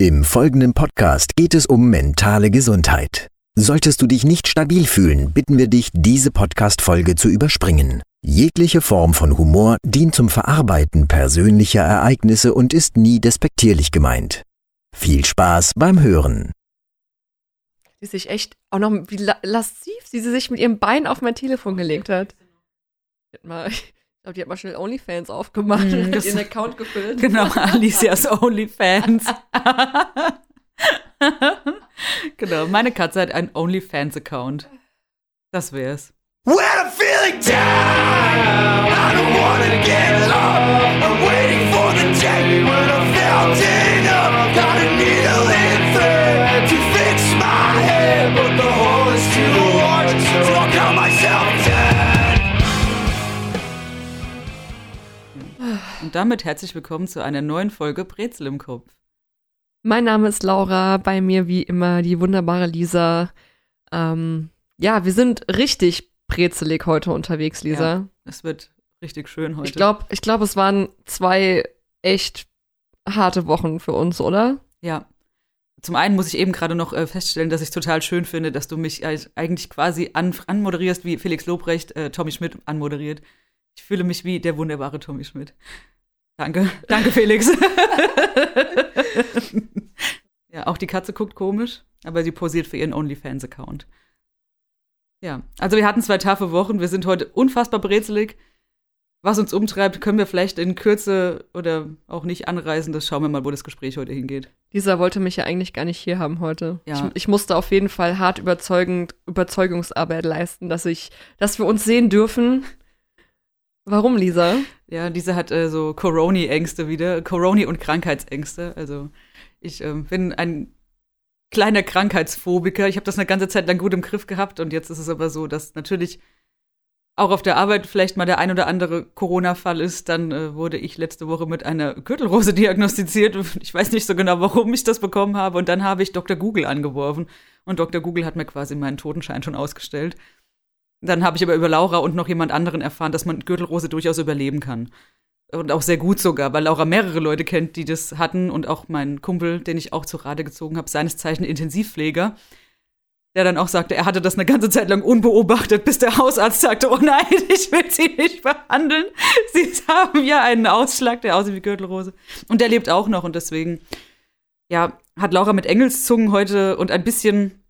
Im folgenden Podcast geht es um mentale Gesundheit. Solltest du dich nicht stabil fühlen, bitten wir dich, diese Podcast-Folge zu überspringen. Jegliche Form von Humor dient zum Verarbeiten persönlicher Ereignisse und ist nie despektierlich gemeint. Viel Spaß beim Hören. Die sich echt auch noch, wie la lasziv sie sich mit ihrem Bein auf mein Telefon gelegt hat. Ich mal, ich glaube, die hat mal schnell OnlyFans aufgemacht Mm, und hat ihren Account gefüllt. Genau, Alicias OnlyFans. genau, meine Katze hat einen OnlyFans-Account. Das wär's. When I'm feeling down, I don't wanna get up. I'm waiting for the day when I'm melting up. Got a needle Und damit herzlich willkommen zu einer neuen Folge Brezel im Kopf. Mein Name ist Laura, bei mir wie immer die wunderbare Lisa. Ähm, ja, wir sind richtig brezelig heute unterwegs, Lisa. Ja, es wird richtig schön heute. ich glaube, ich glaub, es waren zwei echt harte Wochen für uns, oder? Ja. Zum einen muss ich eben gerade noch äh, feststellen, dass ich total schön finde, dass du mich äh, eigentlich quasi an, anmoderierst, wie Felix Lobrecht äh, Tommy Schmidt anmoderiert. Ich fühle mich wie der wunderbare Tommy Schmidt. Danke. Danke, Felix. ja, auch die Katze guckt komisch, aber sie posiert für ihren OnlyFans-Account. Ja, also wir hatten zwei taffe Wochen. Wir sind heute unfassbar brezelig. Was uns umtreibt, können wir vielleicht in Kürze oder auch nicht anreißen. Das schauen wir mal, wo das Gespräch heute hingeht. Lisa wollte mich ja eigentlich gar nicht hier haben heute. Ja. Ich, ich musste auf jeden Fall hart überzeugend Überzeugungsarbeit leisten, dass ich, dass wir uns sehen dürfen. Warum, Lisa? Ja, diese hat äh, so Coroni-Ängste wieder, Coroni- und Krankheitsängste. Also ich ähm, bin ein kleiner Krankheitsphobiker. Ich habe das eine ganze Zeit lang gut im Griff gehabt und jetzt ist es aber so, dass natürlich auch auf der Arbeit vielleicht mal der ein oder andere Corona-Fall ist. Dann äh, wurde ich letzte Woche mit einer Gürtelrose diagnostiziert. Ich weiß nicht so genau, warum ich das bekommen habe. Und dann habe ich Dr. Google angeworfen und Dr. Google hat mir quasi meinen Totenschein schon ausgestellt. Dann habe ich aber über Laura und noch jemand anderen erfahren, dass man Gürtelrose durchaus überleben kann. Und auch sehr gut sogar, weil Laura mehrere Leute kennt, die das hatten und auch mein Kumpel, den ich auch zu Rate gezogen habe, seines Zeichen Intensivpfleger, der dann auch sagte, er hatte das eine ganze Zeit lang unbeobachtet, bis der Hausarzt sagte, oh nein, ich will sie nicht behandeln. Sie haben ja einen Ausschlag, der aussieht wie Gürtelrose. Und der lebt auch noch und deswegen, ja, hat Laura mit Engelszungen heute und ein bisschen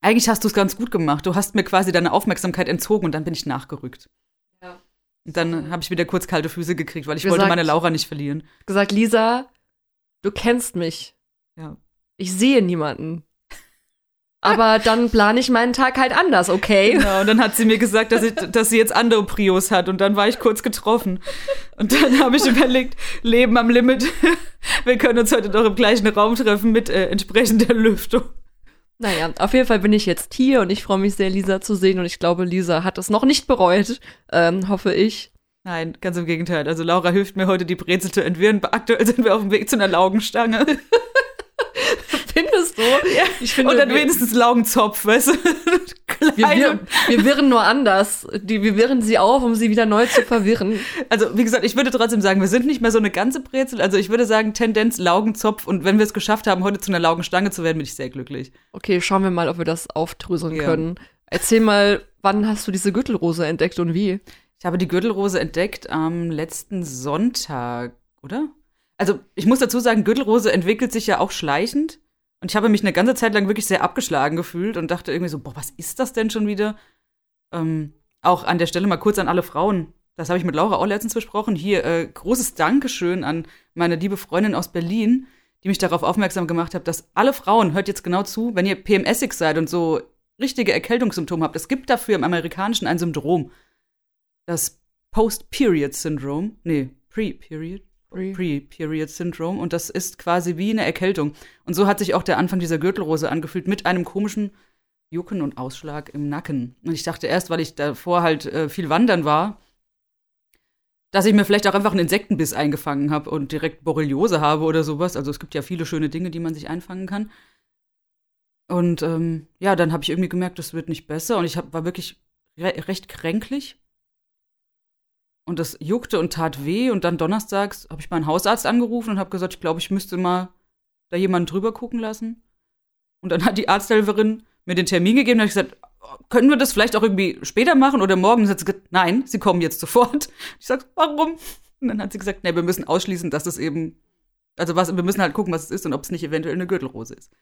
eigentlich hast du es ganz gut gemacht. Du hast mir quasi deine Aufmerksamkeit entzogen und dann bin ich nachgerückt. Ja. Und dann habe ich wieder kurz kalte Füße gekriegt, weil ich Gesagt- wollte meine Laura nicht verlieren. Gesagt, Lisa, du kennst mich. Ja. Ich sehe niemanden. Aber dann plane ich meinen Tag halt anders, okay? Genau, und dann hat sie mir gesagt, dass, ich, dass sie jetzt andere Prios hat und dann war ich kurz getroffen. Und dann habe ich überlegt, Leben am Limit. Wir können uns heute doch im gleichen Raum treffen mit äh, entsprechender Lüftung. Naja, auf jeden Fall bin ich jetzt hier und ich freue mich sehr, Lisa zu sehen. Und ich glaube, Lisa hat es noch nicht bereut, ähm, hoffe ich. Nein, ganz im Gegenteil. Also Laura hilft mir heute, die Brezel zu entwirren. Aktuell sind wir auf dem Weg zu einer Laugenstange. Findest du? Ja. Ich finde, Und dann wir, wenigstens Laugenzopf, weißt du? wir, wir, wir wirren nur anders. Die, wir wirren sie auf, um sie wieder neu zu verwirren. Also, wie gesagt, ich würde trotzdem sagen, wir sind nicht mehr so eine ganze Brezel. Also, ich würde sagen, Tendenz Laugenzopf. Und wenn wir es geschafft haben, heute zu einer Laugenstange zu werden, bin ich sehr glücklich. Okay, schauen wir mal, ob wir das aufdröseln Ja. können. Erzähl mal, wann hast du diese Gürtelrose entdeckt und wie? Ich habe die Gürtelrose entdeckt am letzten Sonntag, oder? Also, ich muss dazu sagen, Gürtelrose entwickelt sich ja auch schleichend. Und ich habe mich eine ganze Zeit lang wirklich sehr abgeschlagen gefühlt und dachte irgendwie so, boah, was ist das denn schon wieder? Ähm, auch an der Stelle mal kurz an alle Frauen. Das habe ich mit Laura auch letztens besprochen. Hier, äh, großes Dankeschön an meine liebe Freundin aus Berlin, die mich darauf aufmerksam gemacht hat, dass alle Frauen, hört jetzt genau zu, wenn ihr PMSig seid und so richtige Erkältungssymptome habt, es gibt dafür im Amerikanischen ein Syndrom. Das Post-Period-Syndrom. Nee, Pre-Period. Pre. Pre-Period-Syndrom. Und das ist quasi wie eine Erkältung. Und so hat sich auch der Anfang dieser Gürtelrose angefühlt mit einem komischen Jucken und Ausschlag im Nacken. Und ich dachte erst, weil ich davor halt äh, viel wandern war, dass ich mir vielleicht auch einfach einen Insektenbiss eingefangen habe und direkt Borreliose habe oder sowas. Also es gibt ja viele schöne Dinge, die man sich einfangen kann. Und ähm, ja, dann habe ich irgendwie gemerkt, das wird nicht besser. Und ich hab, war wirklich re recht kränklich. Und das juckte und tat weh. Und dann donnerstags habe ich meinen Hausarzt angerufen und habe gesagt, ich glaube, ich müsste mal da jemanden drüber gucken lassen. Und dann hat die Arzthelferin mir den Termin gegeben und hat gesagt, können wir das vielleicht auch irgendwie später machen oder morgen? Und dann hat sie gesagt, nein, sie kommen jetzt sofort. Ich sag, warum? Und dann hat sie gesagt, nee, wir müssen ausschließen, dass es eben, also was, wir müssen halt gucken, was es ist und ob es nicht eventuell eine Gürtelrose ist.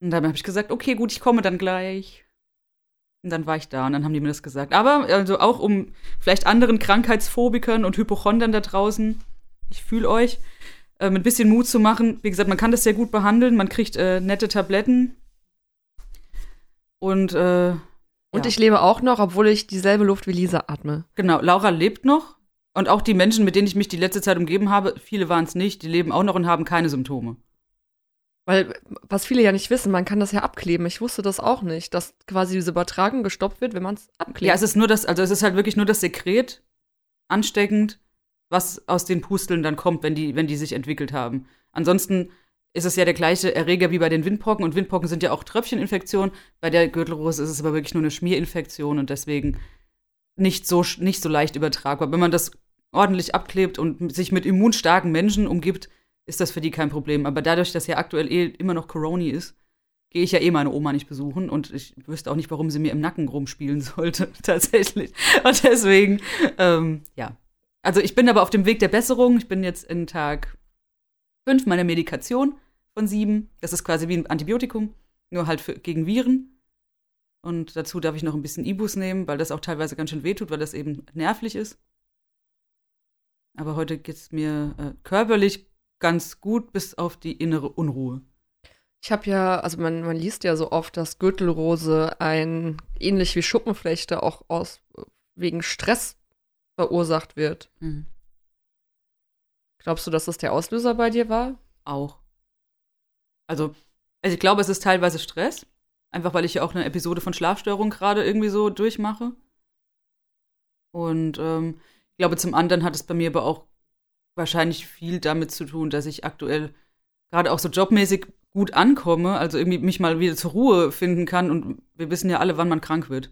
Und dann habe ich gesagt, okay, gut, ich komme dann gleich. Und dann war ich da und dann haben die mir das gesagt. Aber also auch um vielleicht anderen Krankheitsphobikern und Hypochondern da draußen, ich fühle euch, äh, mit ein bisschen Mut zu machen. Wie gesagt, man kann das sehr gut behandeln, man kriegt äh, nette Tabletten. Und, äh, Und ja. ich lebe auch noch, obwohl ich dieselbe Luft wie Lisa atme. Genau, Laura lebt noch. Und auch die Menschen, mit denen ich mich die letzte Zeit umgeben habe, viele waren es nicht, die leben auch noch und haben keine Symptome. Weil, was viele ja nicht wissen, man kann das ja abkleben. Ich wusste das auch nicht, dass quasi diese Übertragung gestoppt wird, wenn man es abklebt. Ja, es ist nur das, also es ist halt wirklich nur das Sekret ansteckend, was aus den Pusteln dann kommt, wenn die, wenn die sich entwickelt haben. Ansonsten ist es ja der gleiche Erreger wie bei den Windpocken und Windpocken sind ja auch Tröpfcheninfektionen. Bei der Gürtelrose ist es aber wirklich nur eine Schmierinfektion und deswegen nicht so, nicht so leicht übertragbar. Wenn man das ordentlich abklebt und sich mit immunstarken Menschen umgibt, ist das für die kein Problem. Aber dadurch, dass ja aktuell eh immer noch Corona ist, gehe ich ja eh meine Oma nicht besuchen und ich wüsste auch nicht, warum sie mir im Nacken rumspielen sollte, tatsächlich. Und deswegen, ähm, ja. Also ich bin aber auf dem Weg der Besserung. Ich bin jetzt in Tag fünf meiner Medikation von sieben. Das ist quasi wie ein Antibiotikum, nur halt für, gegen Viren. Und dazu darf ich noch ein bisschen Ibus nehmen, weil das auch teilweise ganz schön wehtut, weil das eben nervlich ist. Aber heute geht es mir äh, körperlich ganz gut, bis auf die innere Unruhe. Ich habe ja, also man, man liest ja so oft, dass Gürtelrose ein, ähnlich wie Schuppenflechte, auch aus wegen Stress verursacht wird. Glaubst du, dass das der Auslöser bei dir war? Auch. Also, also ich glaube, es ist teilweise Stress. Einfach weil ich ja auch eine Episode von Schlafstörung gerade irgendwie so durchmache. Und ähm, ich glaube, zum anderen hat es bei mir aber auch wahrscheinlich viel damit zu tun, dass ich aktuell gerade auch so jobmäßig gut ankomme, also irgendwie mich mal wieder zur Ruhe finden kann. Und wir wissen ja alle, wann man krank wird.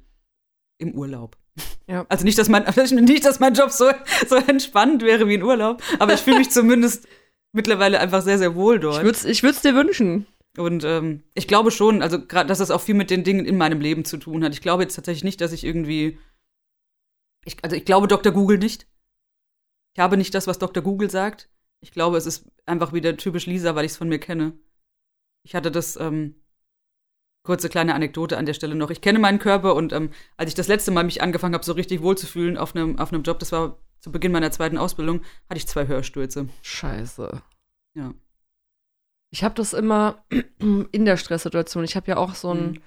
Im Urlaub. Ja. Also nicht, dass mein, nicht, dass mein Job so, so entspannt wäre wie ein Urlaub, aber ich fühle mich zumindest mittlerweile einfach sehr, sehr wohl dort. Ich würde es ich würd's dir wünschen. Und ähm, ich glaube schon, also gerade, dass das auch viel mit den Dingen in meinem Leben zu tun hat. Ich glaube jetzt tatsächlich nicht, dass ich irgendwie. Ich, also ich glaube Dr. Google nicht. Ich habe nicht das, was Dr. Google sagt. Ich glaube, es ist einfach wieder typisch Lisa, weil ich es von mir kenne. Ich hatte das, ähm, kurze kleine Anekdote an der Stelle noch. Ich kenne meinen Körper und ähm, als ich das letzte Mal mich angefangen habe, so richtig wohlzufühlen auf einem auf einem Job, das war zu Beginn meiner zweiten Ausbildung, hatte ich zwei Hörstürze. Scheiße. Ja. Ich habe das immer in der Stresssituation. Ich habe ja auch so einen Mhm.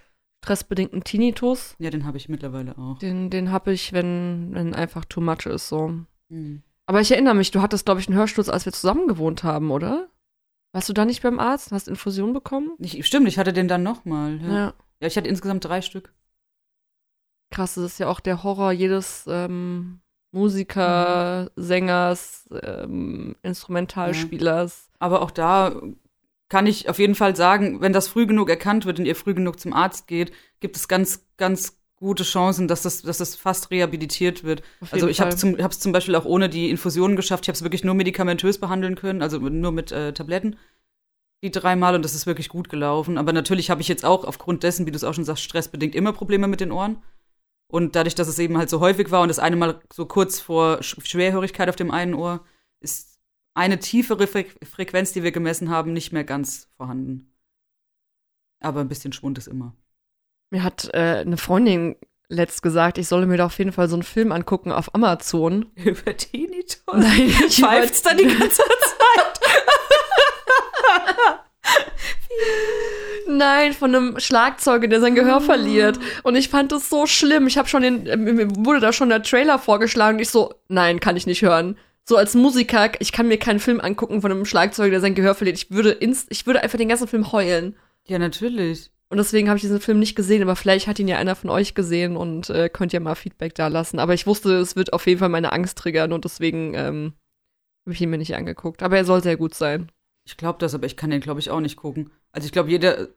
stressbedingten Tinnitus. Ja, den habe ich mittlerweile auch. Den, den habe ich, wenn, wenn einfach too much ist, so. Mhm. Aber ich erinnere mich, du hattest, glaube ich, einen Hörsturz, als wir zusammen gewohnt haben, oder? Warst du da nicht beim Arzt? Hast Infusion bekommen? Ich, stimmt, ich hatte den dann nochmal. Ja. Ja. ja, ich hatte insgesamt drei Stück. Krass, das ist ja auch der Horror jedes ähm, Musiker, Sängers, ähm, Instrumentalspielers. Aber auch da kann ich auf jeden Fall sagen, wenn das früh genug erkannt wird und ihr früh genug zum Arzt geht, gibt es ganz, ganz gute Chancen, dass das, dass das fast rehabilitiert wird. Also ich habe Fall. zum, hab's zum Beispiel auch ohne die Infusionen geschafft. Ich habe es wirklich nur medikamentös behandeln können, also nur mit äh, Tabletten. Die dreimal und das ist wirklich gut gelaufen. Aber natürlich habe ich jetzt auch aufgrund dessen, wie du es auch schon sagst, stressbedingt immer Probleme mit den Ohren. Und dadurch, dass es eben halt so häufig war und das eine Mal so kurz vor Sch Schwerhörigkeit auf dem einen Ohr, ist eine tiefere Fre Frequenz, die wir gemessen haben, nicht mehr ganz vorhanden. Aber ein bisschen Schwund ist immer. Mir hat äh, eine Freundin letzt gesagt, ich solle mir da auf jeden Fall so einen Film angucken auf Amazon. Über Tinnitus? Nein, ich Pfeift's dann die ganze Zeit? Nein, von einem Schlagzeuger, der sein Gehör verliert. Und ich fand das so schlimm. Ich habe schon den, äh, mir wurde da schon der Trailer vorgeschlagen. Und ich so, nein, kann ich nicht hören. So als Musiker, ich kann mir keinen Film angucken von einem Schlagzeuger, der sein Gehör verliert. Ich würde, inst ich würde einfach den ganzen Film heulen. Ja, natürlich. Und deswegen habe ich diesen Film nicht gesehen, aber vielleicht hat ihn ja einer von euch gesehen und äh, könnt ihr mal Feedback da lassen. Aber ich wusste, es wird auf jeden Fall meine Angst triggern und deswegen ähm, habe ich ihn mir nicht angeguckt. Aber er soll sehr gut sein. Ich glaube das, aber ich kann den, glaube ich, auch nicht gucken. Also ich glaube, jeder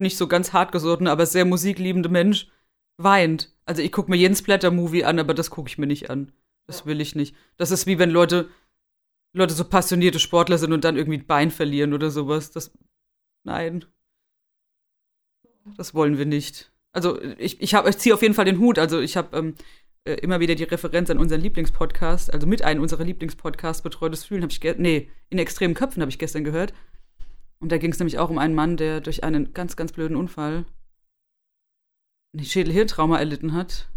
nicht so ganz hartgesottene, aber sehr musikliebende Mensch weint. Also ich gucke mir jeden Splatter-Movie an, aber das gucke ich mir nicht an. Das will ich nicht. Das ist wie wenn Leute, Leute so passionierte Sportler sind und dann irgendwie ein Bein verlieren oder sowas. Das Nein. Das wollen wir nicht. Also ich, ich, hab- ich ziehe auf jeden Fall den Hut. Also ich habe ähm, äh, immer wieder die Referenz an unseren Lieblingspodcast, also mit einem unserer Lieblingspodcasts, Betreutes Fühlen, habe ich, nee, in extremen Köpfen habe ich gestern gehört. Und da ging es nämlich auch um einen Mann, der durch einen ganz, ganz blöden Unfall ein Schädelhirntrauma erlitten hat,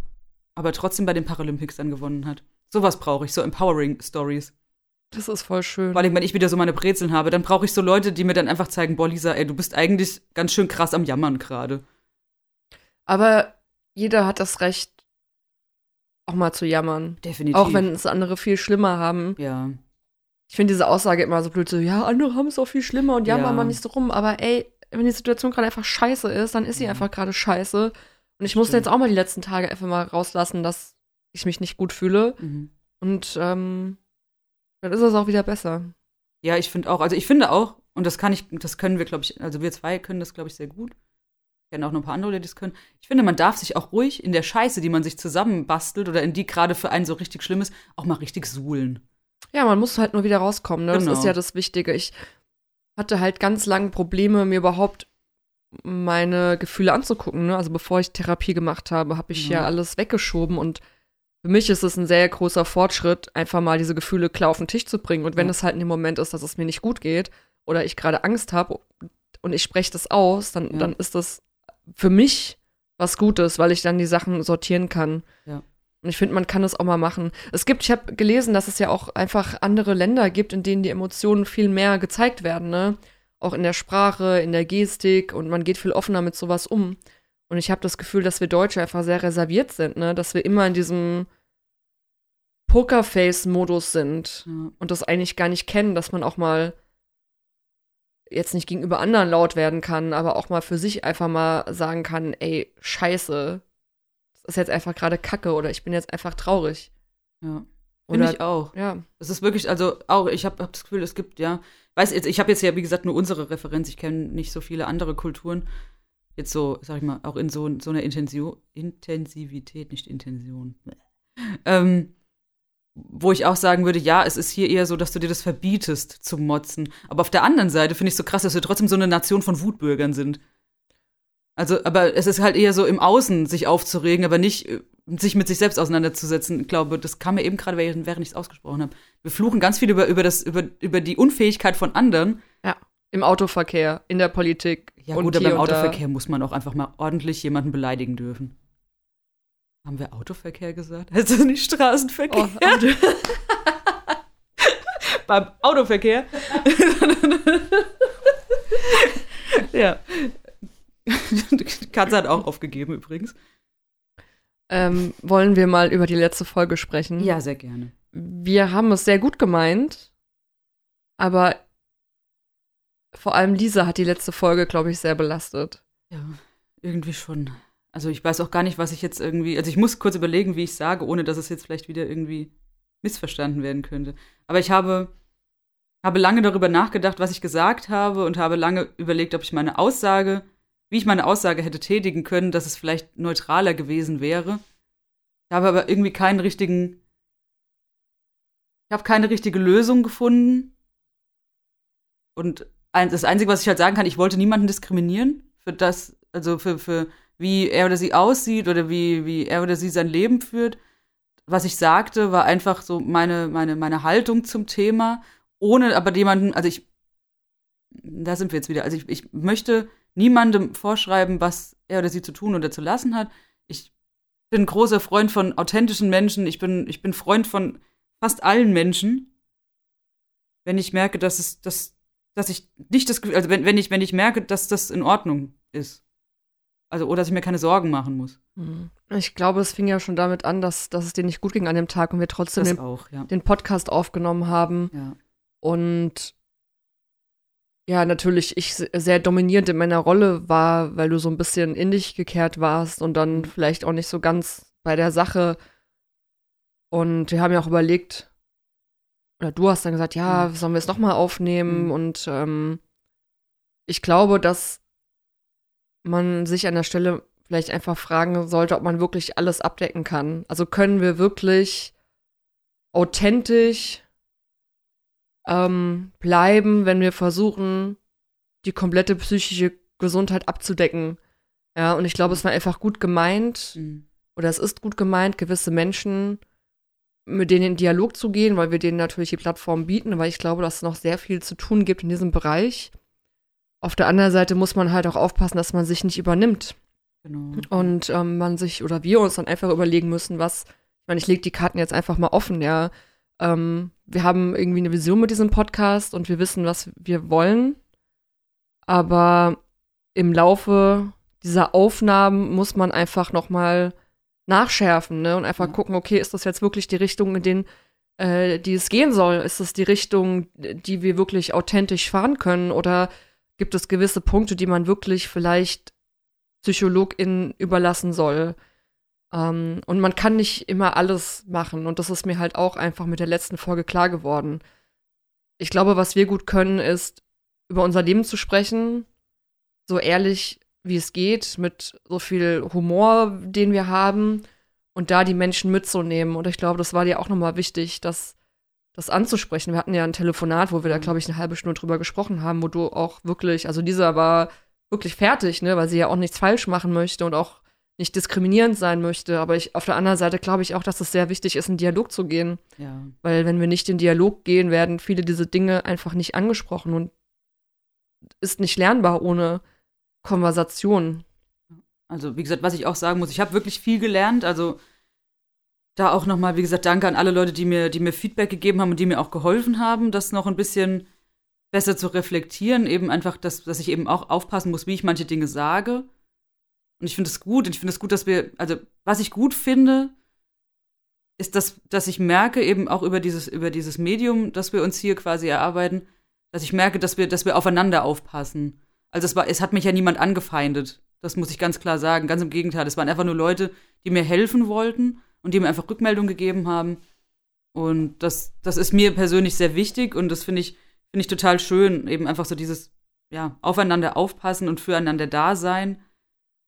aber trotzdem bei den Paralympics dann gewonnen hat. Sowas brauche ich, so empowering Stories. Das ist voll schön. Vor allem, wenn ich wieder so meine Brezeln habe, dann brauche ich so Leute, die mir dann einfach zeigen, boah, Lisa, ey, du bist eigentlich ganz schön krass am Jammern gerade. Aber jeder hat das Recht, auch mal zu jammern. Definitiv. Auch wenn es andere viel schlimmer haben. Ja. Ich finde diese Aussage immer so blöd, so, ja, andere haben es auch viel schlimmer und jammern Ja. mal nicht so rum. Aber ey, wenn die Situation gerade einfach scheiße ist, dann ist sie Ja. einfach gerade scheiße. Und ich musste Stimmt. jetzt auch mal die letzten Tage einfach mal rauslassen, dass ich mich nicht gut fühle. Mhm. Und ähm, dann ist es auch wieder besser. Ja, ich finde auch, also ich finde auch, und das kann ich, das können wir, glaube ich, also wir zwei können das, glaube ich, sehr gut. Ich kenne auch noch ein paar andere, die das können. Ich finde, man darf sich auch ruhig in der Scheiße, die man sich zusammenbastelt oder in die gerade für einen so richtig schlimm ist, auch mal richtig suhlen. Ja, man muss halt nur wieder rauskommen, ne? Genau. Das ist ja das Wichtige. Ich hatte halt ganz lange Probleme, mir überhaupt meine Gefühle anzugucken, ne? Also bevor ich Therapie gemacht habe, habe ich ja. Ja. alles weggeschoben und für mich ist es ein sehr großer Fortschritt, einfach mal diese Gefühle klar auf den Tisch zu bringen. Und wenn Ja. es halt in dem Moment ist, dass es mir nicht gut geht oder ich gerade Angst habe und ich spreche das aus, dann, Ja. dann ist das für mich was Gutes, weil ich dann die Sachen sortieren kann. Ja. Und ich finde, man kann das auch mal machen. Es gibt, ich habe gelesen, dass es ja auch einfach andere Länder gibt, in denen die Emotionen viel mehr gezeigt werden, ne? Auch in der Sprache, in der Gestik und man geht viel offener mit sowas um. Und ich habe das Gefühl, dass wir Deutsche einfach sehr reserviert sind, ne? Dass wir immer in diesem Pokerface-Modus sind Ja. und das eigentlich gar nicht kennen, dass man auch mal jetzt nicht gegenüber anderen laut werden kann, aber auch mal für sich einfach mal sagen kann, ey, scheiße, das ist jetzt einfach gerade Kacke oder ich bin jetzt einfach traurig. ja. Finde ich auch. Ja, Es ist wirklich, also auch, ich habe hab das Gefühl, es gibt, ja, weiß jetzt, ich habe jetzt ja, wie gesagt, nur unsere Referenz, ich kenne nicht so viele andere Kulturen. Jetzt so, sag ich mal, auch in so, so einer Intensio Intensivität, nicht Intention. Ähm, wo ich auch sagen würde, ja, es ist hier eher so, dass du dir das verbietest zu motzen. Aber auf der anderen Seite finde ich es so krass, dass wir trotzdem so eine Nation von Wutbürgern sind. Also, aber es ist halt eher so im Außen sich aufzuregen, aber nicht äh, sich mit sich selbst auseinanderzusetzen. Ich glaube, das kam mir eben gerade, während, während ich es ausgesprochen habe. Wir fluchen ganz viel über, über, das, über, über die Unfähigkeit von anderen. im Autoverkehr, in der Politik. Ja, und gut, hier aber im und da. Autoverkehr muss man auch einfach mal ordentlich jemanden beleidigen dürfen. Haben wir Autoverkehr gesagt? Das nicht Straßenverkehr? Oh, Auto Beim Autoverkehr. ja. Die Katze hat auch aufgegeben übrigens. ähm, wollen wir mal über die letzte Folge sprechen? Ja, sehr gerne. Wir haben es sehr gut gemeint, aber vor allem Lisa hat die letzte Folge, glaube ich, sehr belastet. Ja, irgendwie schon. Also ich weiß auch gar nicht, was ich jetzt irgendwie. Also ich muss kurz überlegen, wie ich sage, ohne dass es jetzt vielleicht wieder irgendwie missverstanden werden könnte. Aber ich habe, habe lange darüber nachgedacht, was ich gesagt habe und habe lange überlegt, ob ich meine Aussage, wie ich meine Aussage hätte tätigen können, dass es vielleicht neutraler gewesen wäre. Ich habe aber irgendwie keinen richtigen. Ich habe keine richtige Lösung gefunden. Und das Einzige, was ich halt sagen kann, ich wollte niemanden diskriminieren für das, also für, für wie er oder sie aussieht oder wie, wie er oder sie sein Leben führt. Was ich sagte, war einfach so meine, meine, meine Haltung zum Thema, ohne aber jemanden, also ich, da sind wir jetzt wieder, also ich, ich möchte niemandem vorschreiben, was er oder sie zu tun oder zu lassen hat. Ich bin großer Freund von authentischen Menschen, ich bin, ich bin Freund von fast allen Menschen. Wenn ich merke, dass es, dass, dass ich nicht das Gefühl, also wenn, wenn ich, wenn ich merke, dass das in Ordnung ist. Also, oder dass ich mir keine Sorgen machen muss. Ich glaube, es fing ja schon damit an, dass, dass es dir nicht gut ging an dem Tag und wir trotzdem den, auch, ja. den Podcast aufgenommen haben. ja. Und ja, natürlich ich se- sehr dominierend in meiner Rolle war, weil du so ein bisschen in dich gekehrt warst und dann vielleicht auch nicht so ganz bei der Sache. Und wir haben ja auch überlegt, oder du hast dann gesagt, ja, sollen wir es nochmal aufnehmen? Mhm. Und ähm, ich glaube, dass man sich an der Stelle vielleicht einfach fragen sollte, ob man wirklich alles abdecken kann. Also können wir wirklich authentisch ähm, bleiben, wenn wir versuchen, die komplette psychische Gesundheit abzudecken. Ja, und ich glaube, es war einfach gut gemeint, Mhm. oder es ist gut gemeint, gewisse Menschen mit denen in Dialog zu gehen, weil wir denen natürlich die Plattform bieten, weil ich glaube, dass es noch sehr viel zu tun gibt in diesem Bereich. Auf der anderen Seite muss man halt auch aufpassen, dass man sich nicht übernimmt Genau. und ähm, man sich oder wir uns dann einfach überlegen müssen, was, ich meine, ich lege die Karten jetzt einfach mal offen, ja. Ähm, wir haben irgendwie eine Vision mit diesem Podcast und wir wissen, was wir wollen. Aber im Laufe dieser Aufnahmen muss man einfach noch mal nachschärfen ne? und einfach Ja. gucken, okay, ist das jetzt wirklich die Richtung, in den, äh, die es gehen soll? Ist das die Richtung, die wir wirklich authentisch fahren können? Oder gibt es gewisse Punkte, die man wirklich vielleicht PsychologInnen überlassen soll? Ähm, und man kann nicht immer alles machen. Und das ist mir halt auch einfach mit der letzten Folge klar geworden. Ich glaube, was wir gut können, ist, über unser Leben zu sprechen, so ehrlich wie es geht, mit so viel Humor, den wir haben, und da die Menschen mitzunehmen. Und ich glaube, das war dir auch nochmal wichtig, das, das anzusprechen. Wir hatten ja ein Telefonat, wo wir da, glaube ich, eine halbe Stunde drüber gesprochen haben, wo du auch wirklich, also Lisa war wirklich fertig, ne, weil sie ja auch nichts falsch machen möchte und auch nicht diskriminierend sein möchte. Aber ich, auf der anderen Seite glaube ich auch, dass es sehr wichtig ist, in Dialog zu gehen. Ja. Weil wenn wir nicht in Dialog gehen, werden viele diese Dinge einfach nicht angesprochen und ist nicht lernbar ohne Konversation. Also, wie gesagt, was ich auch sagen muss, ich habe wirklich viel gelernt. Also, da auch nochmal, wie gesagt, danke an alle Leute, die mir, die mir Feedback gegeben haben und die mir auch geholfen haben, das noch ein bisschen besser zu reflektieren. Eben einfach, dass, dass ich eben auch aufpassen muss, wie ich manche Dinge sage. Und ich finde es gut. Und ich finde es gut, dass wir, also, was ich gut finde, ist, dass, dass ich merke, eben auch über dieses, über dieses Medium, das wir uns hier quasi erarbeiten, dass ich merke, dass wir, dass wir aufeinander aufpassen. Also es war, es hat mich ja niemand angefeindet. Das muss ich ganz klar sagen. Ganz im Gegenteil. Es waren einfach nur Leute, die mir helfen wollten und die mir einfach Rückmeldung gegeben haben. Und das, das ist mir persönlich sehr wichtig und das finde ich, finde ich total schön. Eben einfach so dieses, ja, aufeinander aufpassen und füreinander da sein.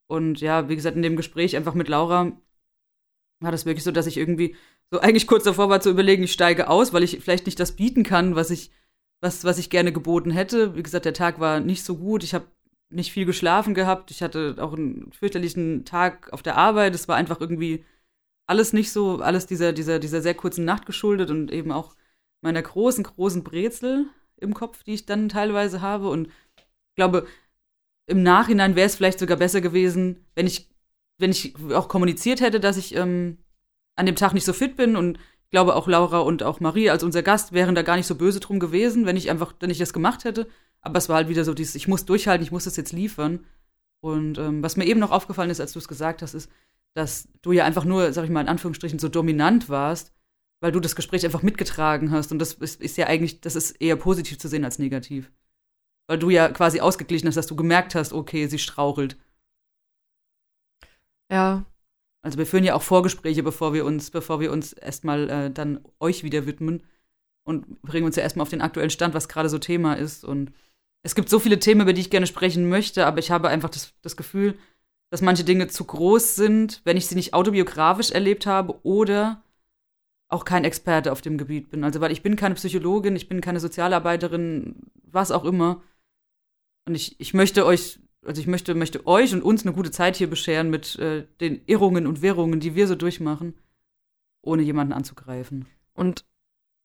Und ja, wie gesagt, in dem Gespräch einfach mit Laura war das wirklich so, dass ich irgendwie so eigentlich kurz davor war zu überlegen, ich steige aus, weil ich vielleicht nicht das bieten kann, was ich, was, was ich gerne geboten hätte. Wie gesagt, der Tag war nicht so gut. Ich habe nicht viel geschlafen gehabt. Ich hatte auch einen fürchterlichen Tag auf der Arbeit. Es war einfach irgendwie alles nicht so, alles dieser, dieser, dieser sehr kurzen Nacht geschuldet und eben auch meiner großen, großen Brezel im Kopf, die ich dann teilweise habe. Und ich glaube, im Nachhinein wäre es vielleicht sogar besser gewesen, wenn ich, wenn ich auch kommuniziert hätte, dass ich ähm, an dem Tag nicht so fit bin und glaube auch Laura und auch Marie als unser Gast wären da gar nicht so böse drum gewesen, wenn ich einfach, wenn ich das gemacht hätte. Aber es war halt wieder so dieses, ich muss durchhalten, ich muss das jetzt liefern. Und ähm, was mir eben noch aufgefallen ist, als du es gesagt hast, ist, dass du ja einfach nur, sag ich mal in Anführungsstrichen, so dominant warst, weil du das Gespräch einfach mitgetragen hast. Und das ist, ist ja eigentlich, das ist eher positiv zu sehen als negativ. Weil du ja quasi ausgeglichen hast, dass du gemerkt hast, okay, sie strauchelt. Ja, Also wir führen ja auch Vorgespräche, bevor wir uns, bevor wir uns erstmal äh, dann euch wieder widmen und bringen uns ja erstmal auf den aktuellen Stand, was gerade so Thema ist. Und es gibt so viele Themen, über die ich gerne sprechen möchte, aber ich habe einfach das, das Gefühl, dass manche Dinge zu groß sind, wenn ich sie nicht autobiografisch erlebt habe oder auch kein Experte auf dem Gebiet bin. Also weil ich bin keine Psychologin, ich bin keine Sozialarbeiterin, was auch immer. Und ich, ich möchte euch, also ich möchte, möchte euch und uns eine gute Zeit hier bescheren mit äh, den Irrungen und Wirrungen, die wir so durchmachen, ohne jemanden anzugreifen. Und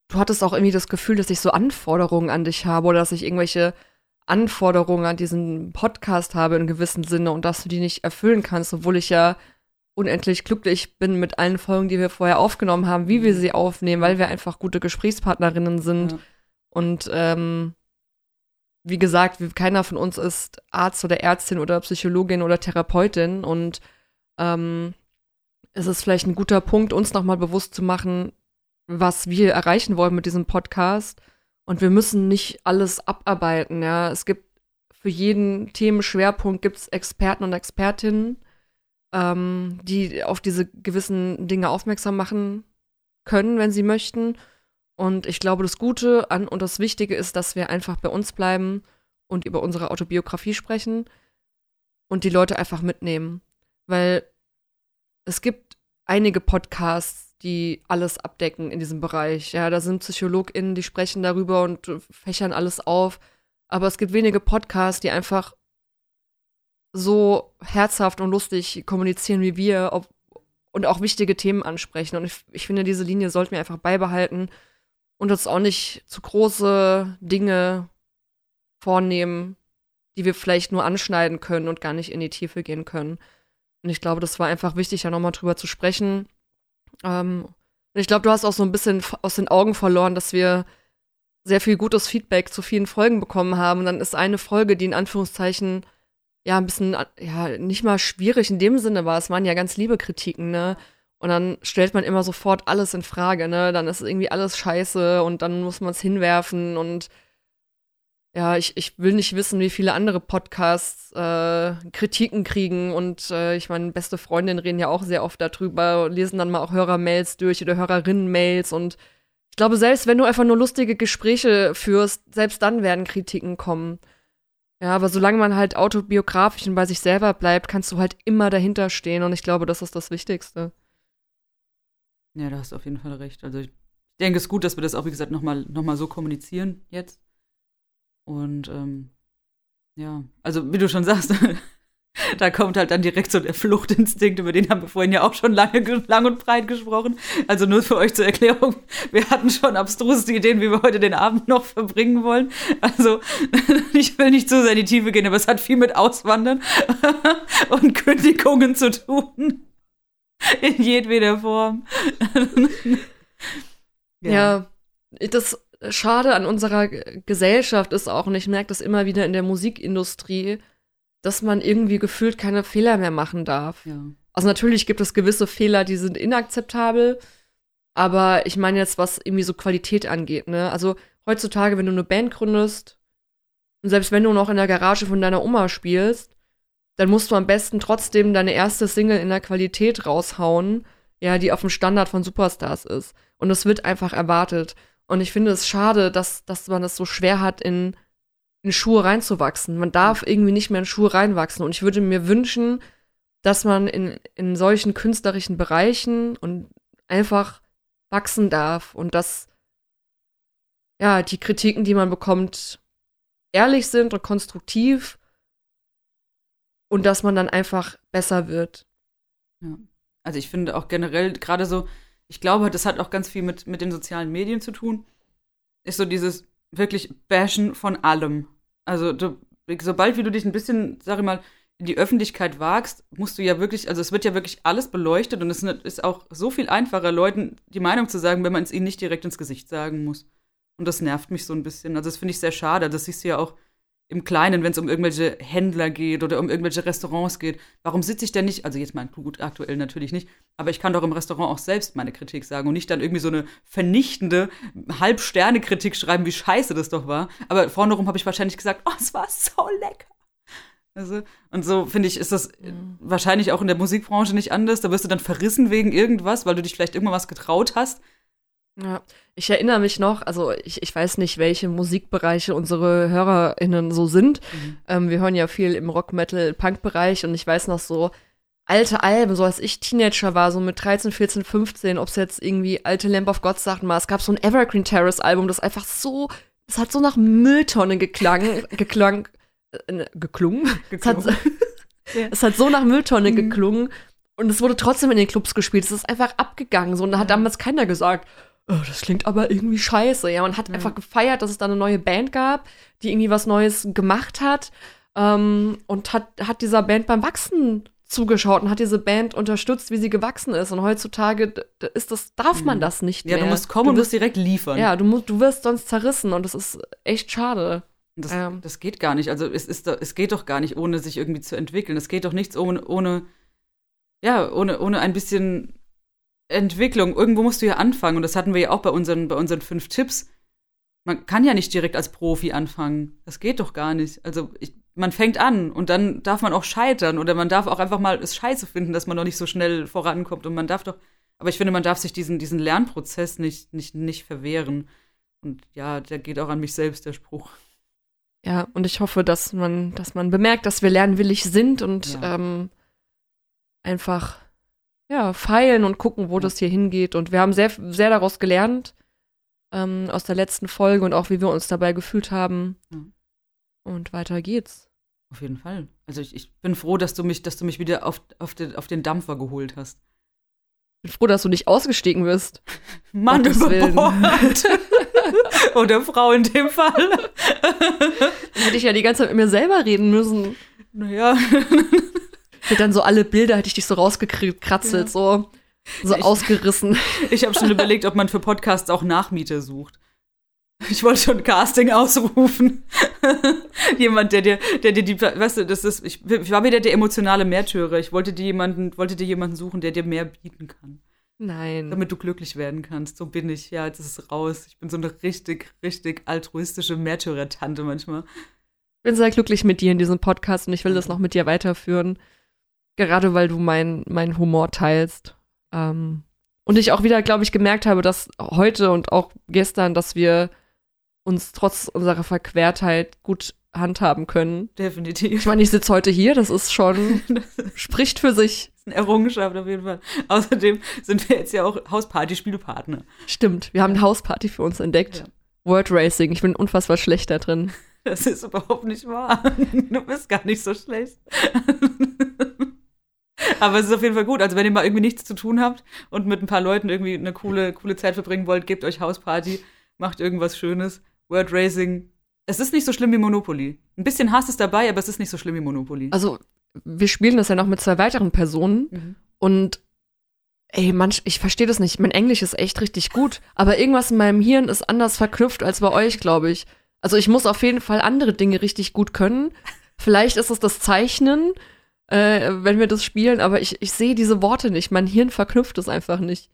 du hattest auch irgendwie das Gefühl, dass ich so Anforderungen an dich habe oder dass ich irgendwelche Anforderungen an diesen Podcast habe in gewissem Sinne und dass du die nicht erfüllen kannst, obwohl ich ja unendlich glücklich bin mit allen Folgen, die wir vorher aufgenommen haben, wie wir sie aufnehmen, weil wir einfach gute Gesprächspartnerinnen sind. Ja. Und ähm, wie gesagt, keiner von uns ist Arzt oder Ärztin oder Psychologin oder Therapeutin. Und ähm, es ist vielleicht ein guter Punkt, uns nochmal bewusst zu machen, was wir erreichen wollen mit diesem Podcast. Und wir müssen nicht alles abarbeiten. Ja, es gibt für jeden Themenschwerpunkt gibt's Experten und Expertinnen, ähm, die auf diese gewissen Dinge aufmerksam machen können, wenn sie möchten. Und ich glaube, das Gute an und das Wichtige ist, dass wir einfach bei uns bleiben und über unsere Autobiografie sprechen und die Leute einfach mitnehmen. Weil es gibt einige Podcasts, die alles abdecken in diesem Bereich. Ja, da sind PsychologInnen, die sprechen darüber und fächern alles auf. aber es gibt wenige Podcasts, die einfach so herzhaft und lustig kommunizieren wie wir ob, und auch wichtige Themen ansprechen. Und ich, ich finde, diese Linie sollten wir einfach beibehalten und uns auch nicht zu große Dinge vornehmen, die wir vielleicht nur anschneiden können und gar nicht in die Tiefe gehen können. Und ich glaube, das war einfach wichtig, da nochmal drüber zu sprechen. Ähm, und ich glaube, du hast auch so ein bisschen aus den Augen verloren, dass wir sehr viel gutes Feedback zu vielen Folgen bekommen haben. Und dann ist eine Folge, die in Anführungszeichen ja ein bisschen, ja, nicht mal schwierig in dem Sinne war. Es waren ja ganz liebe Kritiken, ne? Und dann stellt man immer sofort alles in Frage, ne? Dann ist irgendwie alles scheiße und dann muss man es hinwerfen und ja, ich, ich will nicht wissen, wie viele andere Podcasts äh, Kritiken kriegen und äh, ich meine, beste Freundinnen reden ja auch sehr oft darüber, lesen dann mal auch Hörermails durch oder Hörerinnenmails und ich glaube, selbst wenn du einfach nur lustige Gespräche führst, selbst dann werden Kritiken kommen. Ja, aber solange man halt autobiografisch und bei sich selber bleibt, kannst du halt immer dahinter stehen und ich glaube, das ist das Wichtigste. Ja, da hast du auf jeden Fall recht. Also ich denke, es ist gut, dass wir das auch, wie gesagt, nochmal noch mal so kommunizieren jetzt. Und ähm, ja, also wie du schon sagst, da kommt halt dann direkt so der Fluchtinstinkt, über den haben wir vorhin ja auch schon lange, lang und breit gesprochen. Also nur für euch zur Erklärung, wir hatten schon abstruse Ideen, wie wir heute den Abend noch verbringen wollen. Also ich will nicht zu sehr in die Tiefe gehen, aber es hat viel mit Auswandern und Kündigungen zu tun. In jedweder Form. Ja. ja, das Schade an unserer Gesellschaft ist auch, und ich merke das immer wieder in der Musikindustrie, dass man irgendwie gefühlt keine Fehler mehr machen darf. Ja. Also natürlich gibt es gewisse Fehler, die sind inakzeptabel, aber ich meine jetzt, was irgendwie so Qualität angeht, ne? Also heutzutage, wenn du eine Band gründest, und selbst wenn du noch in der Garage von deiner Oma spielst, dann musst du am besten trotzdem deine erste Single in der Qualität raushauen, ja, die auf dem Standard von Superstars ist. Und das wird einfach erwartet. Und ich finde es schade, dass, dass man das so schwer hat, in, in Schuhe reinzuwachsen. Man darf irgendwie nicht mehr in Schuhe reinwachsen. Und ich würde mir wünschen, dass man in, in solchen künstlerischen Bereichen und einfach wachsen darf und dass ja die Kritiken, die man bekommt, ehrlich sind und konstruktiv und dass man dann einfach besser wird. Ja. Also ich finde auch generell gerade so, ich glaube, das hat auch ganz viel mit, mit den sozialen Medien zu tun, ist so dieses wirklich Bashen von allem. Also du, sobald wie du dich ein bisschen, sag ich mal, in die Öffentlichkeit wagst, musst du ja wirklich, also es wird ja wirklich alles beleuchtet und es ist auch so viel einfacher, Leuten die Meinung zu sagen, wenn man es ihnen nicht direkt ins Gesicht sagen muss. Und das nervt mich so ein bisschen. Also das finde ich sehr schade. Das siehst du ja auch im Kleinen, wenn es um irgendwelche Händler geht oder um irgendwelche Restaurants geht. Warum sitze ich denn nicht, also jetzt mal gut, aktuell natürlich nicht, aber ich kann doch im Restaurant auch selbst meine Kritik sagen und nicht dann irgendwie so eine vernichtende Halb-Sterne-Kritik schreiben, wie scheiße das doch war. Aber vorne rum habe ich wahrscheinlich gesagt, oh, es war so lecker. Also, und so finde ich, ist das mhm. wahrscheinlich auch in der Musikbranche nicht anders. Da wirst du dann verrissen wegen irgendwas, weil du dich vielleicht irgendwann was getraut hast. Ja, ich erinnere mich noch, also ich, ich weiß nicht, welche Musikbereiche unsere HörerInnen so sind. Mhm. Ähm, wir hören ja viel im Rock, Metal, Punk-Bereich und ich weiß noch so alte Alben, so als ich Teenager war, so mit 13, 14, 15, ob es jetzt irgendwie alte Lamp of God Sachen war. Es gab so ein Evergreen Terrace Album, das einfach so, es hat so nach Mülltonne geklang, geklang, äh, geklungen. Es hat, ja. es hat so nach Mülltonne mhm. geklungen. Und es wurde trotzdem in den Clubs gespielt. Es ist einfach abgegangen. So, und da hat damals keiner gesagt, oh, das klingt aber irgendwie scheiße. Ja, man hat mhm. einfach gefeiert, dass es da eine neue Band gab, die irgendwie was Neues gemacht hat. Ähm, und hat, hat dieser Band beim Wachsen zugeschaut und hat diese Band unterstützt, wie sie gewachsen ist. Und heutzutage ist das, darf man mhm. das nicht ja, mehr. Ja, du musst kommen du und wirst direkt liefern. Ja, du, musst, du wirst sonst zerrissen und das ist echt schade. Das, ähm. das geht gar nicht. Also es, ist, es geht doch gar nicht, ohne sich irgendwie zu entwickeln. Es geht doch nichts ohne, ohne ja, ohne, ohne ein bisschen Entwicklung. Irgendwo musst du ja anfangen. Und das hatten wir ja auch bei unseren, bei unseren fünf Tipps. Man kann ja nicht direkt als Profi anfangen. Das geht doch gar nicht. Also ich, man fängt an und dann darf man auch scheitern oder man darf auch einfach mal es scheiße finden, dass man noch nicht so schnell vorankommt. Und man darf doch, aber ich finde, man darf sich diesen, diesen Lernprozess nicht, nicht, nicht verwehren. Und ja, der geht auch an mich selbst, der Spruch. Ja, und ich hoffe, dass man, dass man bemerkt, dass wir lernwillig sind und ja. ähm, einfach ja, feilen und gucken, wo das hier hingeht. Und wir haben sehr, sehr daraus gelernt, ähm, aus der letzten Folge und auch wie wir uns dabei gefühlt haben. Ja. Und weiter geht's. Auf jeden Fall. Also ich, ich bin froh, dass du mich, dass du mich wieder auf, auf, den, auf den Dampfer geholt hast. Bin froh, dass du nicht ausgestiegen bist. Mann Gottes über Willen. Bord. Oder Frau in dem Fall. Dann hätte ich ja die ganze Zeit mit mir selber reden müssen. Naja. Hätte dann so alle Bilder, hätte ich dich so rausgekratzelt, Ja. so, so Ich- ausgerissen. Ich habe schon überlegt, ob man für Podcasts auch Nachmieter sucht. Ich wollte schon Casting ausrufen. Jemand, der dir, der dir die, weißt du, das ist, ich, ich war wieder der emotionale Märtyrer. Ich wollte dir jemanden, wollte dir jemanden suchen, der dir mehr bieten kann, Nein. damit du glücklich werden kannst. So bin ich. Ja, jetzt ist es raus. Ich bin so eine richtig, richtig altruistische Märtyrer-Tante manchmal. Ich bin sehr glücklich mit dir in diesem Podcast und ich will das noch mit dir weiterführen. Gerade weil du meinen mein Humor teilst. Ähm, und ich auch wieder, glaube ich, gemerkt habe, dass heute und auch gestern, dass wir uns trotz unserer Verquertheit gut handhaben können. Definitiv. Ich meine, ich sitze heute hier, das ist schon, Das ist spricht für sich. eine Errungenschaft auf jeden Fall. Außerdem sind wir jetzt ja auch Hausparty-Spielpartner. Stimmt, wir haben eine Hausparty für uns entdeckt. Ja. Word Racing, ich bin unfassbar schlecht da drin. Das ist überhaupt nicht wahr. Du bist gar nicht so schlecht. Aber es ist auf jeden Fall gut. Also wenn ihr mal irgendwie nichts zu tun habt und mit ein paar Leuten irgendwie eine coole, coole Zeit verbringen wollt, gebt euch Hausparty, macht irgendwas Schönes. Word Racing. Es ist nicht so schlimm wie Monopoly. Ein bisschen Hass ist dabei, aber es ist nicht so schlimm wie Monopoly. Also, wir spielen das ja noch mit zwei weiteren Personen Mhm. und ey, manch, ich verstehe das nicht. Mein Englisch ist echt richtig gut, aber irgendwas in meinem Hirn ist anders verknüpft als bei euch, glaube ich. Also, ich muss auf jeden Fall andere Dinge richtig gut können. Vielleicht ist es das Zeichnen, äh, wenn wir das spielen, aber ich, ich sehe diese Worte nicht. Mein Hirn verknüpft es einfach nicht.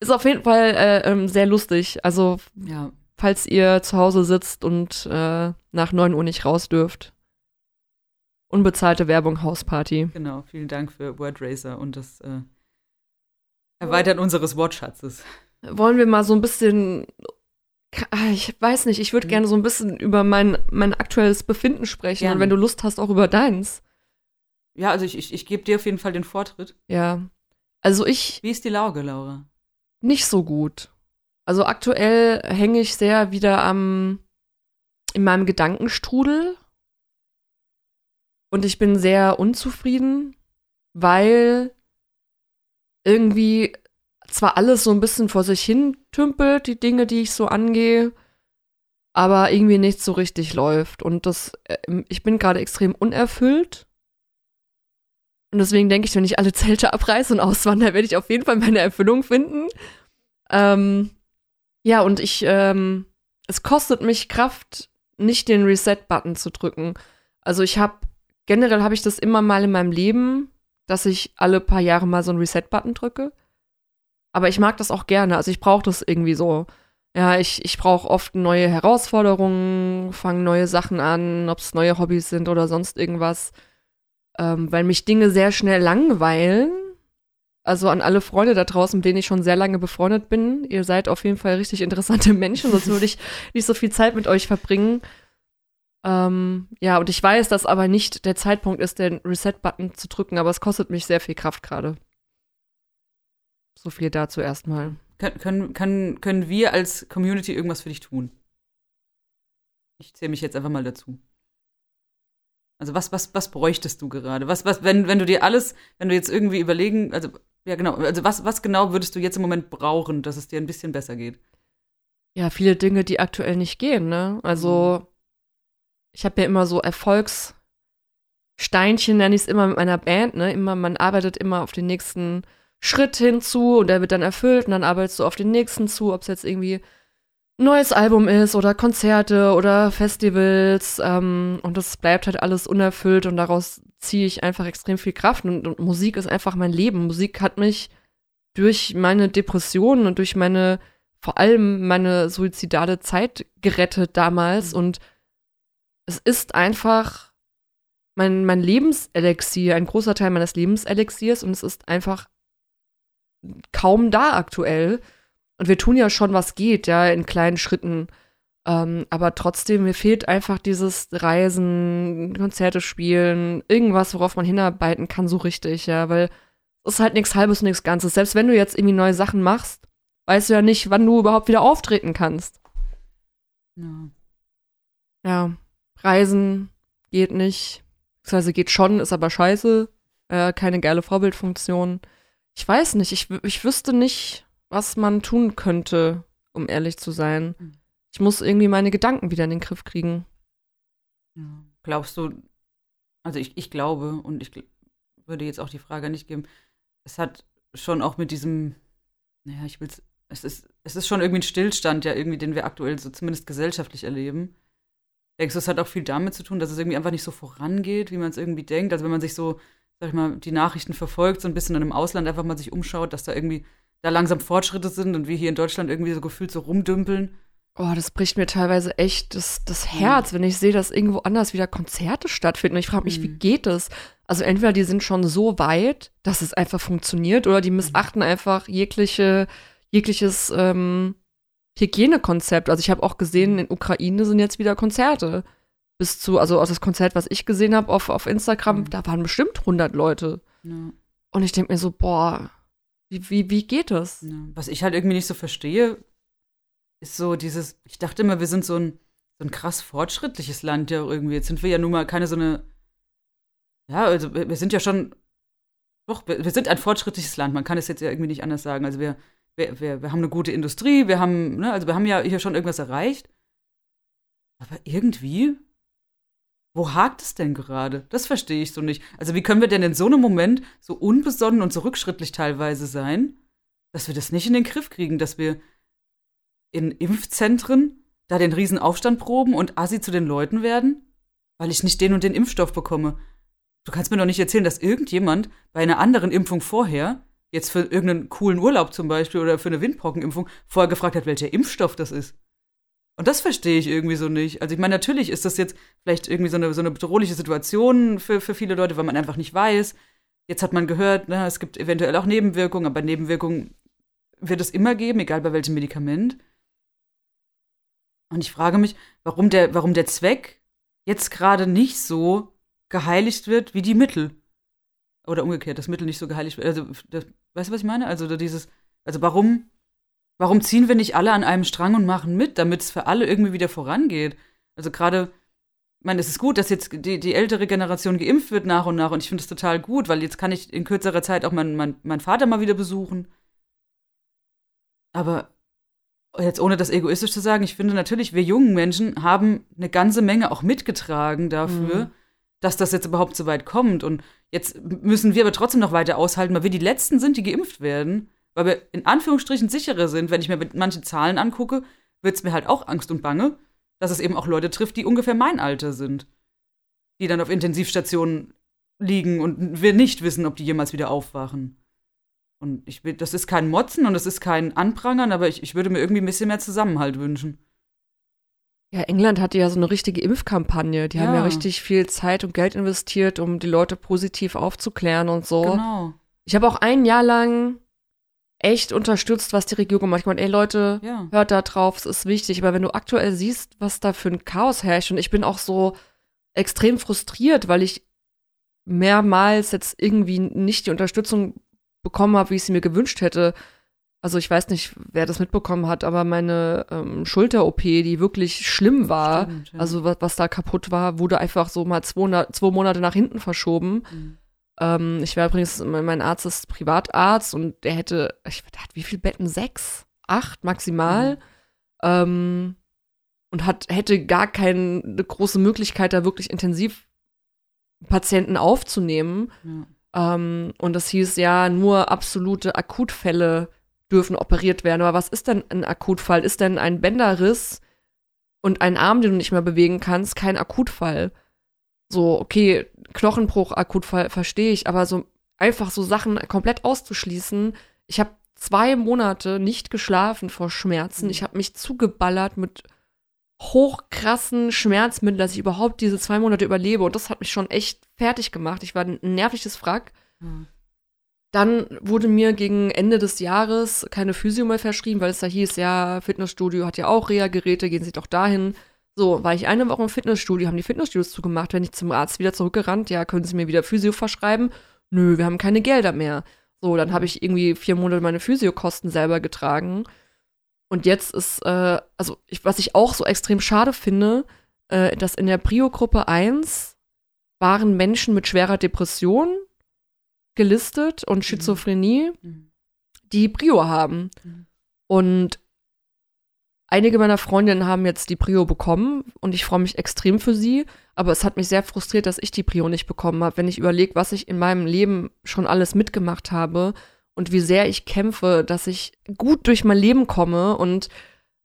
Ist auf jeden Fall äh, ähm, sehr lustig. Also, Ja, falls ihr zu Hause sitzt und äh, nach 9 Uhr nicht raus dürft. Unbezahlte Werbung, Hausparty. genau. Vielen Dank für Word Racer und das äh, Erweitern unseres Wortschatzes. Wollen wir mal so ein bisschen. Ah, Ich weiß nicht, ich würde Mhm. gerne so ein bisschen über mein, mein aktuelles Befinden sprechen Gerne. und wenn du Lust hast, auch über deins. Ja, also ich, ich, ich gebe dir auf jeden Fall den Vortritt. Ja. Also ich Wie ist die Lauge, Laura? nicht so gut. Also aktuell hänge ich sehr wieder am in meinem Gedankenstrudel und ich bin sehr unzufrieden, weil irgendwie zwar alles so ein bisschen vor sich hin tümpelt, die Dinge, die ich so angehe, aber irgendwie nichts so richtig läuft und das äh, ich bin gerade extrem unerfüllt. Und deswegen denke ich, wenn ich alle Zelte abreiße und auswandere, werde ich auf jeden Fall meine Erfüllung finden. Ähm, ja, und ich, ähm, es kostet mich Kraft, nicht den Reset-Button zu drücken. Also ich habe, generell habe ich das immer mal in meinem Leben, dass ich alle paar Jahre mal so einen Reset-Button drücke. Aber ich mag das auch gerne. Also ich brauche das irgendwie so. Ja, ich, ich brauche oft neue Herausforderungen, fange neue Sachen an, ob es neue Hobbys sind oder sonst irgendwas. Ähm, weil mich Dinge sehr schnell langweilen. Also an alle Freunde da draußen, mit denen ich schon sehr lange befreundet bin. Ihr seid auf jeden Fall richtig interessante Menschen, sonst würde ich nicht so viel Zeit mit euch verbringen. Ähm, ja, und ich weiß, dass aber nicht der Zeitpunkt ist, den Reset-Button zu drücken, aber es kostet mich sehr viel Kraft gerade. So viel dazu erstmal. Können, können, können, können wir als Community irgendwas für dich tun? Ich zähle mich jetzt einfach mal dazu. Also was, was, was bräuchtest du gerade? Was, was, wenn, wenn du dir alles, wenn du jetzt irgendwie überlegen, also ja genau, also was, was genau würdest du jetzt im Moment brauchen, dass es dir ein bisschen besser geht? Ja, viele Dinge, die aktuell nicht gehen, ne? Also, ich habe ja immer so Erfolgssteinchen, nenne ich es immer mit meiner Band, ne? Immer, man arbeitet immer auf den nächsten Schritt hinzu und der wird dann erfüllt und dann arbeitest du auf den nächsten zu, ob es jetzt irgendwie neues Album ist oder Konzerte oder Festivals ähm, und das bleibt halt alles unerfüllt und daraus ziehe ich einfach extrem viel Kraft und, und Musik ist einfach mein Leben. Musik hat mich durch meine Depressionen und durch meine vor allem meine suizidale Zeit gerettet damals Mhm. und es ist einfach mein, mein Lebenselixier, ein großer Teil meines Lebenselixiers und es ist einfach kaum da aktuell. Und wir tun ja schon, was geht, ja, in kleinen Schritten. Ähm, aber trotzdem, mir fehlt einfach dieses Reisen, Konzerte spielen, irgendwas, worauf man hinarbeiten kann, so richtig, ja, weil es ist halt nichts Halbes und nichts Ganzes. Selbst wenn du jetzt irgendwie neue Sachen machst, weißt du ja nicht, wann du überhaupt wieder auftreten kannst. Ja. Ja. Reisen geht nicht. Beziehungsweise geht schon, ist aber scheiße. Äh, keine geile Vorbildfunktion. Ich weiß nicht, ich, ich wüsste nicht, was man tun könnte, um ehrlich zu sein. Mhm. Ich muss irgendwie meine Gedanken wieder in den Griff kriegen. Ja. Glaubst du, also ich, ich glaube, und ich gl- würde jetzt auch die Frage nicht geben, es hat schon auch mit diesem, naja, ich will's, es ist, es ist schon irgendwie ein Stillstand, ja, irgendwie, den wir aktuell so zumindest gesellschaftlich erleben. Denkst du, es hat auch viel damit zu tun, dass es irgendwie einfach nicht so vorangeht, wie man es irgendwie denkt? Also wenn man sich so, sag ich mal, die Nachrichten verfolgt, so ein bisschen und im Ausland einfach mal sich umschaut, dass da irgendwie da langsam Fortschritte sind und wir hier in Deutschland irgendwie so gefühlt so rumdümpeln. Oh, das bricht mir teilweise echt das, das Herz, wenn ich sehe, dass irgendwo anders wieder Konzerte stattfinden. Und ich frage mich, wie Mhm. geht das? Also entweder die sind schon so weit, dass es einfach funktioniert, oder die missachten einfach jegliche, jegliches ähm, Hygienekonzept. Also ich habe auch gesehen, in Ukraine sind jetzt wieder Konzerte. Bis zu, also aus das Konzert, was ich gesehen habe auf, auf Instagram, Mhm. da waren bestimmt 100 Leute. Ja. Und ich denke mir so, boah, wie, wie, wie geht das? Was ich halt irgendwie nicht so verstehe, ist so dieses, ich dachte immer, wir sind so ein, so ein krass fortschrittliches Land ja irgendwie. Jetzt sind wir ja nun mal keine so eine, ja, also wir, wir sind ja schon, doch, wir, wir sind ein fortschrittliches Land, man kann es jetzt ja irgendwie nicht anders sagen. Also wir, wir, wir, wir haben eine gute Industrie, wir haben, ne, also wir haben ja hier schon irgendwas erreicht. Aber irgendwie, wo hakt es denn gerade? Das verstehe ich so nicht. Also wie können wir denn in so einem Moment so unbesonnen und so rückschrittlich teilweise sein, dass wir das nicht in den Griff kriegen, dass wir in Impfzentren da den riesen Aufstand proben und assi zu den Leuten werden, weil ich nicht den und den Impfstoff bekomme. Du kannst mir doch nicht erzählen, dass irgendjemand bei einer anderen Impfung vorher, jetzt für irgendeinen coolen Urlaub zum Beispiel oder für eine Windpockenimpfung, vorher gefragt hat, welcher Impfstoff das ist. Und das verstehe ich irgendwie so nicht. Also ich meine, natürlich ist das jetzt vielleicht irgendwie so eine, so eine bedrohliche Situation für, für viele Leute, weil man einfach nicht weiß. Jetzt hat man gehört, na, es gibt eventuell auch Nebenwirkungen, aber Nebenwirkungen wird es immer geben, egal bei welchem Medikament. Und ich frage mich, warum der, warum der Zweck jetzt gerade nicht so geheiligt wird wie die Mittel. Oder umgekehrt, das Mittel nicht so geheiligt wird. Also, das, weißt du, was ich meine? Also dieses, also warum, warum ziehen wir nicht alle an einem Strang und machen mit, damit es für alle irgendwie wieder vorangeht? Also gerade, ich meine, es ist gut, dass jetzt die, die ältere Generation geimpft wird nach und nach und ich finde es total gut, weil jetzt kann ich in kürzerer Zeit auch meinen mein, meinen Vater mal wieder besuchen. Aber jetzt ohne das egoistisch zu sagen, ich finde natürlich, wir jungen Menschen haben eine ganze Menge auch mitgetragen dafür, Mhm. dass das jetzt überhaupt so weit kommt. Und jetzt müssen wir aber trotzdem noch weiter aushalten, weil wir die Letzten sind, die geimpft werden, weil wir in Anführungsstrichen sicherer sind. Wenn ich mir manche Zahlen angucke, wird es mir halt auch Angst und Bange, dass es eben auch Leute trifft, die ungefähr mein Alter sind, die dann auf Intensivstationen liegen und wir nicht wissen, ob die jemals wieder aufwachen. Und ich will, das ist kein Motzen und es ist kein Anprangern, aber ich, ich würde mir irgendwie ein bisschen mehr Zusammenhalt wünschen. Ja, England hatte ja so eine richtige Impfkampagne. Die haben ja Ja. richtig viel Zeit und Geld investiert, um die Leute positiv aufzuklären und so. Genau. Ich habe auch ein Jahr lang echt unterstützt, was die Regierung macht. Ich meine, ey Leute, Ja. hört da drauf, es ist wichtig. Aber wenn du aktuell siehst, was da für ein Chaos herrscht, und ich bin auch so extrem frustriert, weil ich mehrmals jetzt irgendwie nicht die Unterstützung bekommen habe, wie ich sie mir gewünscht hätte. Also ich weiß nicht, wer das mitbekommen hat, aber meine ähm, Schulter-OP, die wirklich schlimm war, Stimmt, ja. also was, was da kaputt war, wurde einfach so mal zwei, zwei Monate nach hinten verschoben. Mhm. Ähm, ich war übrigens, mein Arzt ist Privatarzt und der hätte, ich, der hat wie viele Betten? Sechs? Acht maximal? Mhm. Ähm, und hat, hätte gar keine große Möglichkeit, da wirklich intensiv Patienten aufzunehmen. Ja. Ähm, und das hieß ja, nur absolute Akutfälle dürfen operiert werden. Aber was ist denn ein Akutfall? Ist denn ein Bänderriss und ein Arm, den du nicht mehr bewegen kannst, kein Akutfall? So, okay, Knochenbruch, Akutfall, verstehe ich, aber so einfach so Sachen komplett auszuschließen. Ich habe zwei Monate nicht geschlafen vor Schmerzen. Mhm. Ich habe mich zugeballert mit hochkrassen Schmerzmitteln, dass ich überhaupt diese zwei Monate überlebe. Und das hat mich schon echt fertig gemacht. Ich war ein nervliches Wrack. Ja. Dann wurde mir gegen Ende des Jahres keine Physio mehr verschrieben, weil es da hieß, ja, Fitnessstudio hat ja auch Reha-Geräte, gehen Sie doch dahin. So, war ich eine Woche im Fitnessstudio, haben die Fitnessstudios zugemacht, wenn ich zum Arzt wieder zurückgerannt, ja, können Sie mir wieder Physio verschreiben? Nö, wir haben keine Gelder mehr. So, dann habe ich irgendwie vier Monate meine Physiokosten selber getragen. Und jetzt ist, äh, also ich, was ich auch so extrem schade finde, äh, dass in der Prio-Gruppe 1 waren Menschen mit schwerer Depression gelistet und Schizophrenie, Mhm. die Prio haben. Mhm. Und einige meiner Freundinnen haben jetzt die Prio bekommen und ich freue mich extrem für sie. Aber es hat mich sehr frustriert, dass ich die Prio nicht bekommen habe, wenn ich überlege, was ich in meinem Leben schon alles mitgemacht habe und wie sehr ich kämpfe, dass ich gut durch mein Leben komme und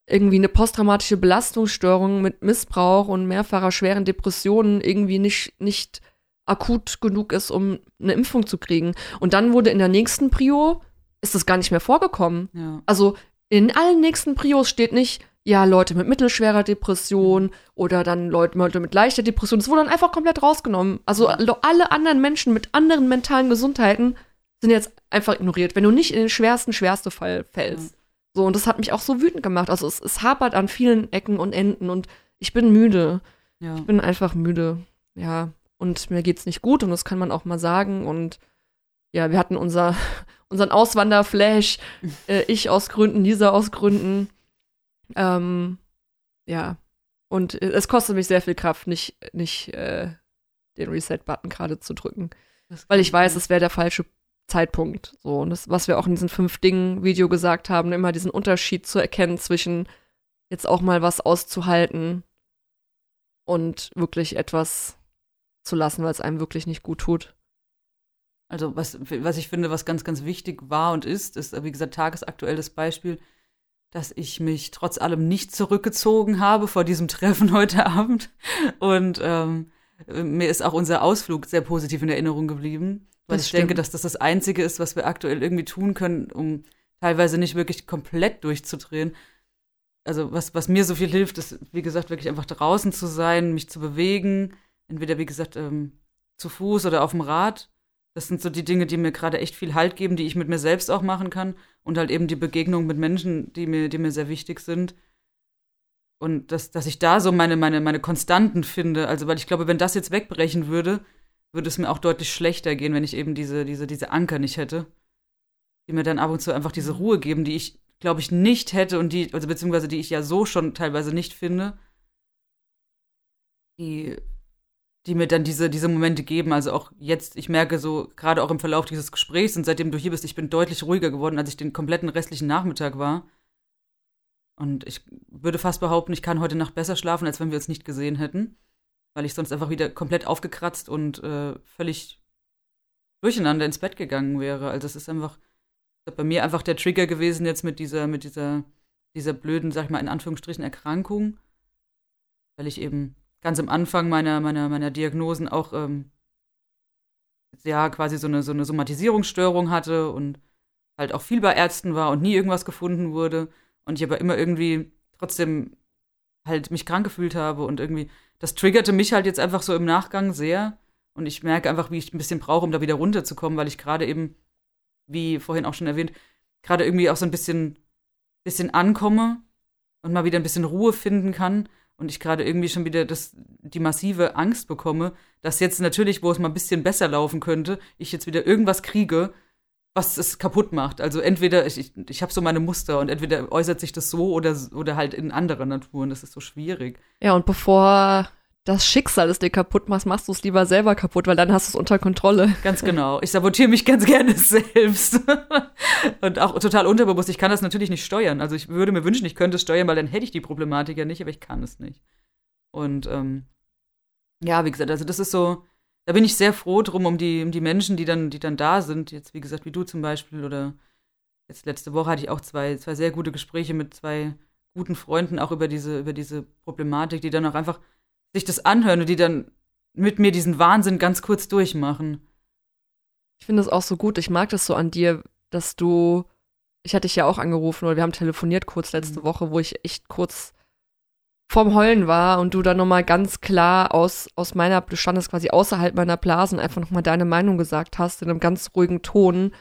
irgendwie eine posttraumatische Belastungsstörung mit Missbrauch und mehrfacher schweren Depressionen irgendwie nicht, nicht akut genug ist, um eine Impfung zu kriegen. Und dann wurde in der nächsten Prio, ist das gar nicht mehr vorgekommen. Ja. Also in allen nächsten Prios steht nicht, ja, Leute mit mittelschwerer Depression oder dann Leute, mit leichter Depression. Das wurde dann einfach komplett rausgenommen. Also alle anderen Menschen mit anderen mentalen Gesundheiten sind jetzt einfach ignoriert, wenn du nicht in den schwersten, schwerste Fall fällst. So, und das hat mich auch so wütend gemacht. Also es, es hapert an vielen Ecken und Enden und ich bin müde. Ja. Ich bin einfach müde. Ja. Und mir geht's nicht gut und das kann man auch mal sagen. Und ja, wir hatten unser, unseren Auswanderflash. Äh, ich aus Gründen, Lisa aus Gründen. Ähm, ja. Und äh, es kostet mich sehr viel Kraft, nicht, nicht äh, den Reset-Button gerade zu drücken. Weil ich weiß, es wäre der falsche Zeitpunkt. So, und das, was wir auch in diesem Fünf-Dingen-Video gesagt haben, immer diesen Unterschied zu erkennen zwischen jetzt auch mal was auszuhalten und wirklich etwas zu lassen, weil es einem wirklich nicht gut tut. Also was, was ich finde, was ganz, ganz wichtig war und ist, ist, wie gesagt, tagesaktuelles Beispiel, dass ich mich trotz allem nicht zurückgezogen habe vor diesem Treffen heute Abend. Und ähm, mir ist auch unser Ausflug sehr positiv in Erinnerung geblieben. Weil Das ich denke, stimmt. dass das das Einzige ist, was wir aktuell irgendwie tun können, um teilweise nicht wirklich komplett durchzudrehen. Also was, was mir so viel hilft, ist, wie gesagt, wirklich einfach draußen zu sein, mich zu bewegen. Entweder, wie gesagt, ähm, zu Fuß oder auf dem Rad. Das sind so die Dinge, die mir gerade echt viel Halt geben, die ich mit mir selbst auch machen kann. Und halt eben die Begegnung mit Menschen, die mir, die mir sehr wichtig sind. Und dass, dass ich da so meine, meine, meine Konstanten finde. Also, weil ich glaube, wenn das jetzt wegbrechen würde, würde es mir auch deutlich schlechter gehen, wenn ich eben diese, diese, diese Anker nicht hätte. Die mir dann ab und zu einfach diese Ruhe geben, die ich, glaube ich, nicht hätte und die, also beziehungsweise die ich ja so schon teilweise nicht finde. Die, die mir dann diese, diese Momente geben. Also auch jetzt, ich merke so, gerade auch im Verlauf dieses Gesprächs und seitdem du hier bist, ich bin deutlich ruhiger geworden, als ich den kompletten restlichen Nachmittag war. Und ich würde fast behaupten, ich kann heute Nacht besser schlafen, als wenn wir uns nicht gesehen hätten. Weil ich sonst einfach wieder komplett aufgekratzt und äh, völlig durcheinander ins Bett gegangen wäre. Also es ist einfach bei mir einfach der Trigger gewesen jetzt mit dieser, mit dieser, dieser blöden, sag ich mal, in Anführungsstrichen Erkrankung. Weil ich eben ganz am Anfang meiner, meiner, meiner Diagnosen auch ähm, ja quasi so eine, so eine Somatisierungsstörung hatte und halt auch viel bei Ärzten war und nie irgendwas gefunden wurde. Und ich aber immer irgendwie trotzdem halt mich krank gefühlt habe und irgendwie, das triggerte mich halt jetzt einfach so im Nachgang sehr. Und ich merke einfach, wie ich ein bisschen brauche, um da wieder runterzukommen, weil ich gerade eben, wie vorhin auch schon erwähnt, gerade irgendwie auch so ein bisschen, bisschen ankomme und mal wieder ein bisschen Ruhe finden kann. Und ich gerade irgendwie schon wieder das, die massive Angst bekomme, dass jetzt natürlich, wo es mal ein bisschen besser laufen könnte, ich jetzt wieder irgendwas kriege, was es kaputt macht. Also entweder, ich, ich, ich habe so meine Muster und entweder äußert sich das so oder, oder halt in anderen Naturen. Das ist so schwierig. Ja, und bevor das Schicksal es dir kaputt macht, machst du es lieber selber kaputt, weil dann hast du es unter Kontrolle. Ganz genau. Ich sabotiere mich ganz gerne selbst. und auch total unterbewusst. Ich kann das natürlich nicht steuern. Also ich würde mir wünschen, ich könnte es steuern, weil dann hätte ich die Problematik ja nicht, aber ich kann es nicht. Und ähm, ja, wie gesagt, also das ist so, da bin ich sehr froh drum, um die, um die Menschen, die dann, die dann da sind, jetzt wie gesagt, wie du zum Beispiel, oder jetzt letzte Woche hatte ich auch zwei, zwei sehr gute Gespräche mit zwei guten Freunden, auch über diese, über diese Problematik, die dann auch einfach sich das anhören und die dann mit mir diesen Wahnsinn ganz kurz durchmachen. Ich finde es auch so gut. Ich mag das so an dir, dass du. Ich hatte dich ja auch angerufen oder wir haben telefoniert kurz letzte Mhm. Woche, wo ich echt kurz vorm Heulen war und du dann nochmal ganz klar aus, aus meiner, du standest quasi außerhalb meiner Blase und einfach nochmal deine Meinung gesagt hast, in einem ganz ruhigen Ton.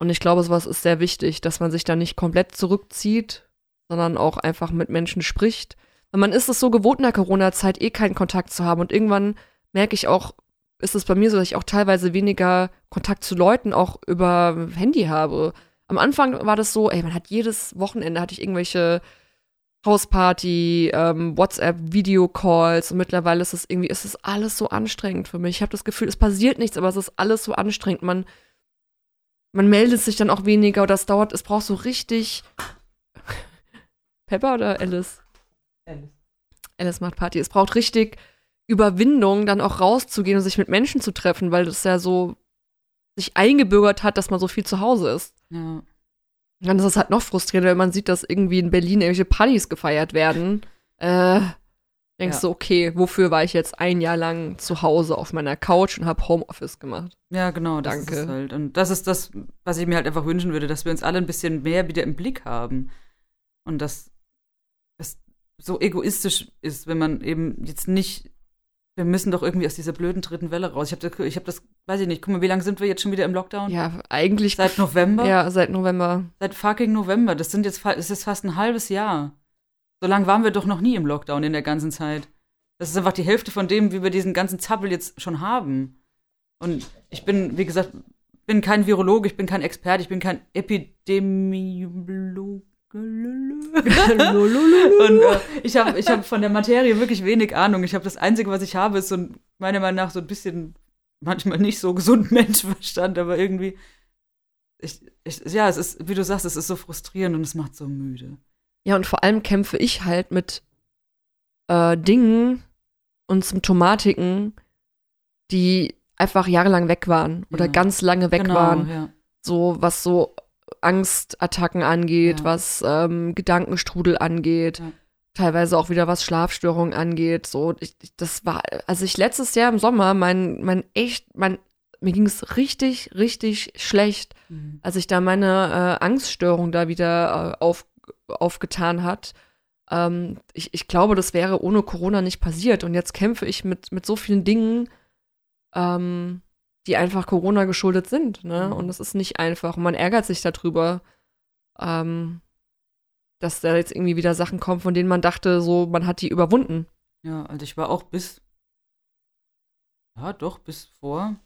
Und ich glaube, sowas ist sehr wichtig, dass man sich da nicht komplett zurückzieht, sondern auch einfach mit Menschen spricht. Weil man ist es so gewohnt in der Corona-Zeit, eh keinen Kontakt zu haben. Und irgendwann merke ich auch, ist es bei mir so, dass ich auch teilweise weniger Kontakt zu Leuten auch über Handy habe. Am Anfang war das so, ey, man hat jedes Wochenende hatte ich irgendwelche Hausparty, ähm, WhatsApp, Videocalls und mittlerweile ist es irgendwie, ist es alles so anstrengend für mich. Ich habe das Gefühl, es passiert nichts, aber es ist alles so anstrengend. Man, man meldet sich dann auch weniger oder es dauert, es braucht so richtig. Pepper oder Alice? Alice. Alice macht Party. Es braucht richtig Überwindung, dann auch rauszugehen und sich mit Menschen zu treffen, weil das ja so sich eingebürgert hat, dass man so viel zu Hause ist. Ja. Dann ist es halt noch frustrierender, wenn man sieht, dass irgendwie in Berlin irgendwelche Partys gefeiert werden. Äh, denkst Ja. du, okay, wofür war ich jetzt ein Jahr lang zu Hause auf meiner Couch und habe Homeoffice gemacht? Ja, genau, das Danke. ist halt. Und das ist das, was ich mir halt einfach wünschen würde, dass wir uns alle ein bisschen mehr wieder im Blick haben. Und dass so egoistisch ist, wenn man eben jetzt nicht, wir müssen doch irgendwie aus dieser blöden dritten Welle raus. Ich habe das, ich hab das, weiß ich nicht, guck mal, wie lange sind wir jetzt schon wieder im Lockdown? Ja, eigentlich. Seit November? Ja, seit November. Seit fucking November. Das sind jetzt, das ist fast ein halbes Jahr. So lange waren wir doch noch nie im Lockdown in der ganzen Zeit. Das ist einfach die Hälfte von dem, wie wir diesen ganzen Zappel jetzt schon haben. Und ich bin, wie gesagt, bin kein Virologe, ich bin kein Experte, ich bin kein Epidemiologe. Und äh, ich habe ich hab von der Materie wirklich wenig Ahnung. Ich habe das Einzige, was ich habe, ist so ein, meiner Meinung nach so ein bisschen, manchmal nicht so gesund Menschenverstand, aber irgendwie, ich, ich, ja, es ist, wie du sagst, es ist so frustrierend und es macht so müde. Ja, und vor allem kämpfe ich halt mit äh, Dingen und Symptomatiken, die einfach jahrelang weg waren oder Ja. ganz lange weg genau, waren. Ja. So, was so Angstattacken angeht, Ja. was ähm, Gedankenstrudel angeht, Ja. teilweise auch wieder was Schlafstörungen angeht. So, ich, ich- das war, also ich letztes Jahr im Sommer, mein, mein echt, mein, mir ging es richtig, richtig schlecht, Mhm. als ich da meine äh, Angststörung da wieder äh, auf, aufgetan hat. Ähm, ich, ich glaube, das wäre ohne Corona nicht passiert. Und jetzt kämpfe ich mit, mit so vielen Dingen, ähm, die einfach Corona geschuldet sind. Ne? Mhm. Und das ist nicht einfach. Und man ärgert sich darüber, ähm, dass da jetzt irgendwie wieder Sachen kommen, von denen man dachte, so, man hat die überwunden. Ja, also ich war auch bis, ja, doch, bis vor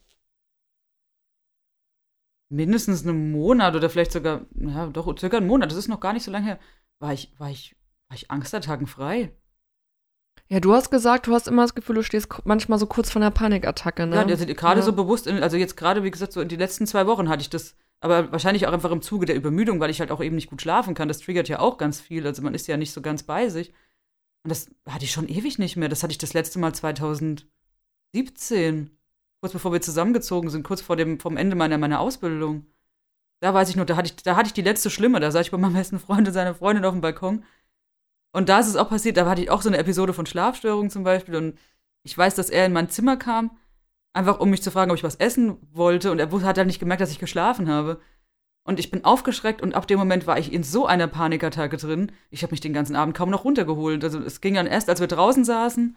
mindestens einem Monat oder vielleicht sogar, ja, doch, circa einen Monat, das ist noch gar nicht so lange her, war ich, war ich, war ich Angstattacken frei. Ja, du hast gesagt, du hast immer das Gefühl, du stehst manchmal so kurz vor einer Panikattacke, ne? Ja, also gerade Ja. so bewusst, in, also jetzt gerade, wie gesagt, so in die letzten zwei Wochen hatte ich das, aber wahrscheinlich auch einfach im Zuge der Übermüdung, weil ich halt auch eben nicht gut schlafen kann. Das triggert ja auch ganz viel, also man ist ja nicht so ganz bei sich. Und das hatte ich schon ewig nicht mehr. Das hatte ich das letzte Mal 2017, kurz bevor wir zusammengezogen sind, kurz vor dem vom Ende meiner, meiner Ausbildung. Da weiß ich nur, da hatte ich, da hatte ich die letzte schlimme. Da saß ich bei meinem besten Freund und seiner Freundin auf dem Balkon. Und da ist es auch passiert, da hatte ich auch so eine Episode von Schlafstörungen zum Beispiel. Und ich weiß, dass er in mein Zimmer kam, einfach um mich zu fragen, ob ich was essen wollte. Und er hat halt nicht gemerkt, dass ich geschlafen habe. Und ich bin aufgeschreckt und ab dem Moment war ich in so einer Panikattacke drin. Ich habe mich den ganzen Abend kaum noch runtergeholt. Also es ging dann erst, als wir draußen saßen,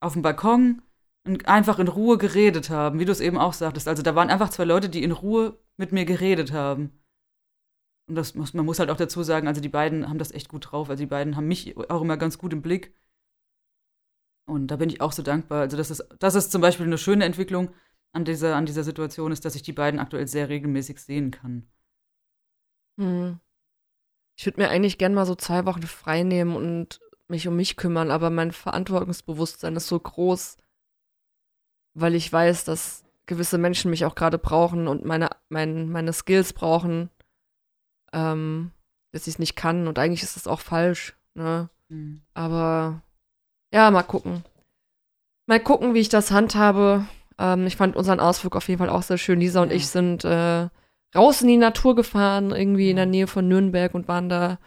auf dem Balkon und einfach in Ruhe geredet haben, wie du es eben auch sagtest. Also da waren einfach zwei Leute, die in Ruhe mit mir geredet haben. Und das muss, man muss halt auch dazu sagen, also die beiden haben das echt gut drauf. Also die beiden haben mich auch immer ganz gut im Blick. Und da bin ich auch so dankbar. Also das ist, das ist zum Beispiel eine schöne Entwicklung an dieser, an dieser Situation, ist, dass ich die beiden aktuell sehr regelmäßig sehen kann. Hm. Ich würde mir eigentlich gern mal so zwei Wochen frei nehmen und mich um mich kümmern, aber mein Verantwortungsbewusstsein ist so groß, weil ich weiß, dass gewisse Menschen mich auch gerade brauchen und meine, mein, meine Skills brauchen, ähm, dass ich es nicht kann. Und eigentlich ist das auch falsch, ne? Mhm. Aber ja, mal gucken. Mal gucken, wie ich das handhabe. Ähm, ich fand unseren Ausflug auf jeden Fall auch sehr schön. Lisa und Ja. ich sind äh, raus in die Natur gefahren, irgendwie in der. Nähe von Nürnberg und waren da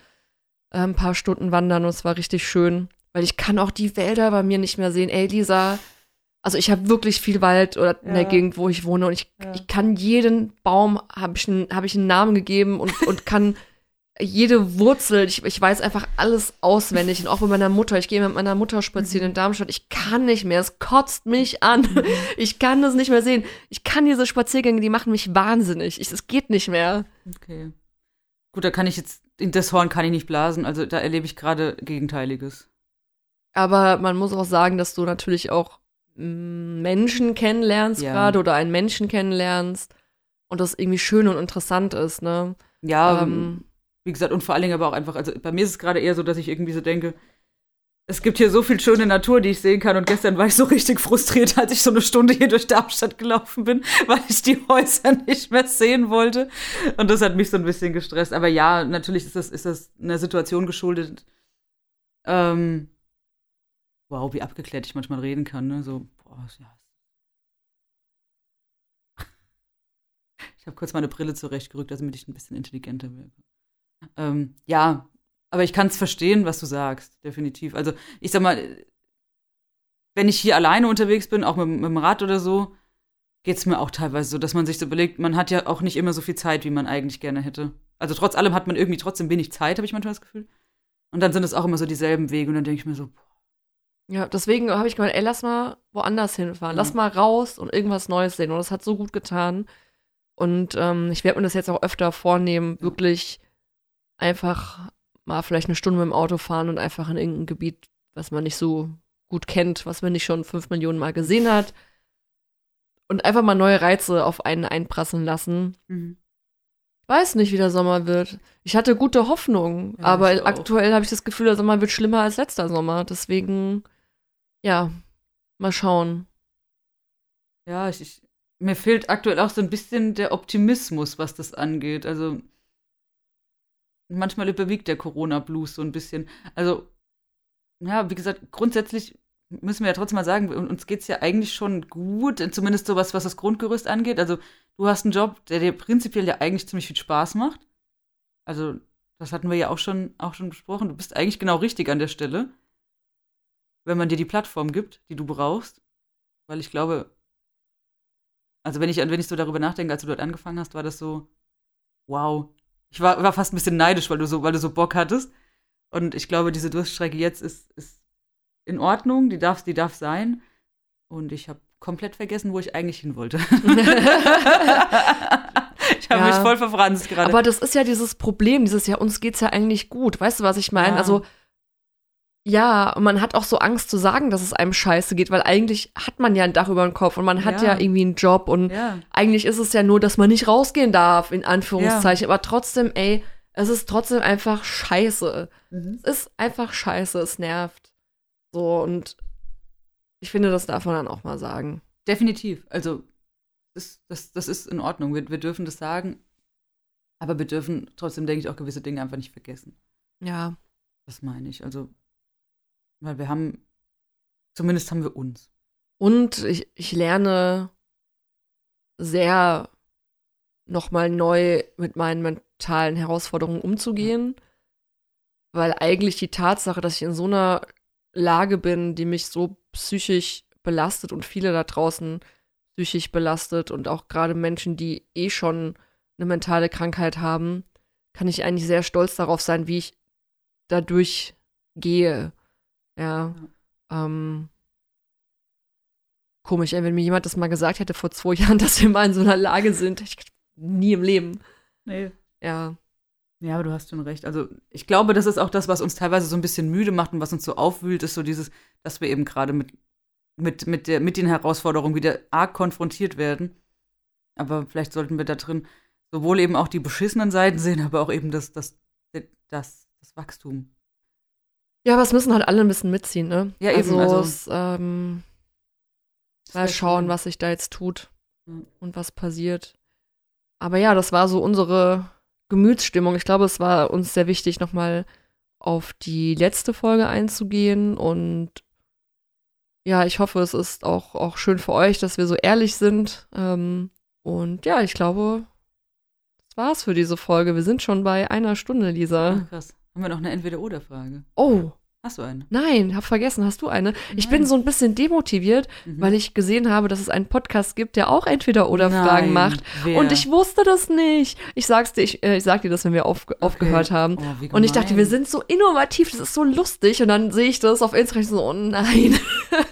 äh, ein paar Stunden wandern und es war richtig schön. Weil ich kann auch die Wälder bei mir nicht mehr sehen. Ey, Lisa, also ich habe wirklich viel Wald oder in der. Gegend, wo ich wohne und ich, Ja. ich kann jeden Baum, habe ich, einen- hab ich einen Namen gegeben und, und kann jede Wurzel, ich, ich weiß einfach alles auswendig. Und auch bei meiner Mutter, ich gehe mit meiner Mutter spazieren in Darmstadt, ich kann nicht mehr, es kotzt mich an. Ich kann das nicht mehr sehen. Ich kann diese Spaziergänge, die machen mich wahnsinnig. Ich, es geht nicht mehr. Okay. Gut, da kann ich jetzt, in das Horn kann ich nicht blasen, also da erlebe ich gerade Gegenteiliges. Aber man muss auch sagen, dass du natürlich auch Menschen kennenlernst Ja. gerade oder einen Menschen kennenlernst und das irgendwie schön und interessant ist, ne? Ja, Ähm, wie gesagt, und vor allen Dingen aber auch einfach, also bei mir ist es gerade eher so, dass ich irgendwie so denke, es gibt hier so viel schöne Natur, die ich sehen kann. Und gestern war ich so richtig frustriert, als ich so eine Stunde hier durch Darmstadt gelaufen bin, weil ich die Häuser nicht mehr sehen wollte. Und das hat mich so ein bisschen gestresst. Aber ja, natürlich ist das, ist das einer Situation geschuldet. Ähm, wow, wie abgeklärt ich manchmal reden kann. Ne? So, boah, ja. Ich habe kurz meine Brille zurechtgerückt, damit ich ein bisschen intelligenter wirke. Ähm, ja, aber ich kann es verstehen, was du sagst, definitiv. Also, ich sag mal, wenn ich hier alleine unterwegs bin, auch mit, mit dem Rad oder so, geht es mir auch teilweise so, dass man sich so überlegt, man hat ja auch nicht immer so viel Zeit, wie man eigentlich gerne hätte. Also trotz allem hat man irgendwie trotzdem wenig Zeit, habe ich manchmal das Gefühl. Und dann sind es auch immer so dieselben Wege und dann denke ich mir so, boah. Ja, deswegen habe ich gemeint, ey, lass mal woanders hinfahren. Ja. Lass mal raus und irgendwas Neues sehen. Und das hat so gut getan. Und ähm, ich werde mir das jetzt auch öfter vornehmen, wirklich einfach mal vielleicht eine Stunde mit dem Auto fahren und einfach in irgendein Gebiet, was man nicht so gut kennt, was man nicht schon fünf Millionen Mal gesehen hat. Und einfach mal neue Reize auf einen einprasseln lassen. Mhm. Ich weiß nicht, wie der Sommer wird. Ich hatte gute Hoffnung, Ja, aber aktuell habe ich das Gefühl, der Sommer wird schlimmer als letzter Sommer. Deswegen, ja, mal schauen. Ja, ich, ich, mir fehlt aktuell auch so ein bisschen der Optimismus, was das angeht. Also manchmal überwiegt der Corona-Blues so ein bisschen. Also, ja, wie gesagt, grundsätzlich müssen wir ja trotzdem mal sagen, uns geht es ja eigentlich schon gut, zumindest so was, was das Grundgerüst angeht. Also, du hast einen Job, der dir prinzipiell ja eigentlich ziemlich viel Spaß macht. Also, das hatten wir ja auch schon, auch schon besprochen. Du bist eigentlich genau richtig an der Stelle, wenn man dir die Plattform gibt, die du brauchst. Weil ich glaube, also wenn ich, wenn ich so darüber nachdenke, als du dort angefangen hast, war das so, wow. Ich war, war fast ein bisschen neidisch, weil du so, weil du so Bock hattest. Und ich glaube, diese Durststrecke jetzt ist, ist in Ordnung, die darf, die darf sein. Und ich habe komplett vergessen, wo ich eigentlich hin wollte. ich habe Ja. mich voll verfranst gerade. Aber das ist ja dieses Problem, dieses Jahr, uns geht's ja eigentlich gut. Weißt du, was ich meine? Ja. Also, ja, und man hat auch so Angst zu sagen, dass es einem scheiße geht, weil eigentlich hat man ja ein Dach über dem Kopf und man hat ja, Ja. irgendwie einen Job und ja, eigentlich ist es ja nur, dass man nicht rausgehen darf, in Anführungszeichen. Aber trotzdem, ey, es ist trotzdem einfach scheiße. Mhm. Es ist einfach scheiße, es nervt. So, und ich finde, das darf man dann auch mal sagen. definitiv. Also, das, das, das ist in Ordnung. Wir, wir dürfen das sagen. Aber wir dürfen trotzdem, denke ich, auch gewisse Dinge einfach nicht vergessen. Ja. Das meine ich. Also, weil wir haben, zumindest haben wir uns. Und ich, ich lerne sehr nochmal neu mit meinen mentalen Herausforderungen umzugehen, weil eigentlich die Tatsache, dass ich in so einer Lage bin, die mich so psychisch belastet und viele da draußen psychisch belastet und auch gerade Menschen, die eh schon eine mentale Krankheit haben, kann ich eigentlich sehr stolz darauf sein, wie ich dadurch gehe. Ja. Ähm, komisch, ey, wenn mir jemand das mal gesagt hätte vor zwei Jahren, dass wir mal in so einer Lage sind. Ich, nie im Leben. Nee. Ja. Ja, aber du hast schon recht. Also, ich glaube, das ist auch das, was uns teilweise so ein bisschen müde macht und was uns so aufwühlt, ist so dieses, dass wir eben gerade mit, mit, mit, der, mit den Herausforderungen wieder arg konfrontiert werden. Aber vielleicht sollten wir da drin sowohl eben auch die beschissenen Seiten sehen, aber auch eben das, das, das, das Wachstum. Ja, aber es müssen halt alle ein bisschen mitziehen, ne? Ja, eben, Also, also- es, ähm, mal wär schauen, schön. was sich da jetzt tut Mhm. und was passiert. Aber ja, das war so unsere Gemütsstimmung. Ich glaube, es war uns sehr wichtig, nochmal auf die letzte Folge einzugehen. Und ja, ich hoffe, es ist auch, auch schön für euch, dass wir so ehrlich sind. Ähm, und ja, ich glaube, das war's für diese Folge. Wir sind schon bei einer Stunde, Lisa. Ach, krass. Haben wir noch eine Entweder-Oder-Frage? Oh, Hast du eine? nein, hab vergessen. Hast du eine? Ich Nein. bin so ein bisschen demotiviert, Mhm. weil ich gesehen habe, dass es einen Podcast gibt, der auch entweder oder Fragen Nein, macht. wer? Und ich wusste das nicht. Ich sag's dir, ich, äh, ich sag dir das, wenn wir auf, aufgehört haben. Oh, Und ich dachte, wir sind so innovativ, das ist so lustig. Und dann sehe ich das auf Instagram so, oh nein.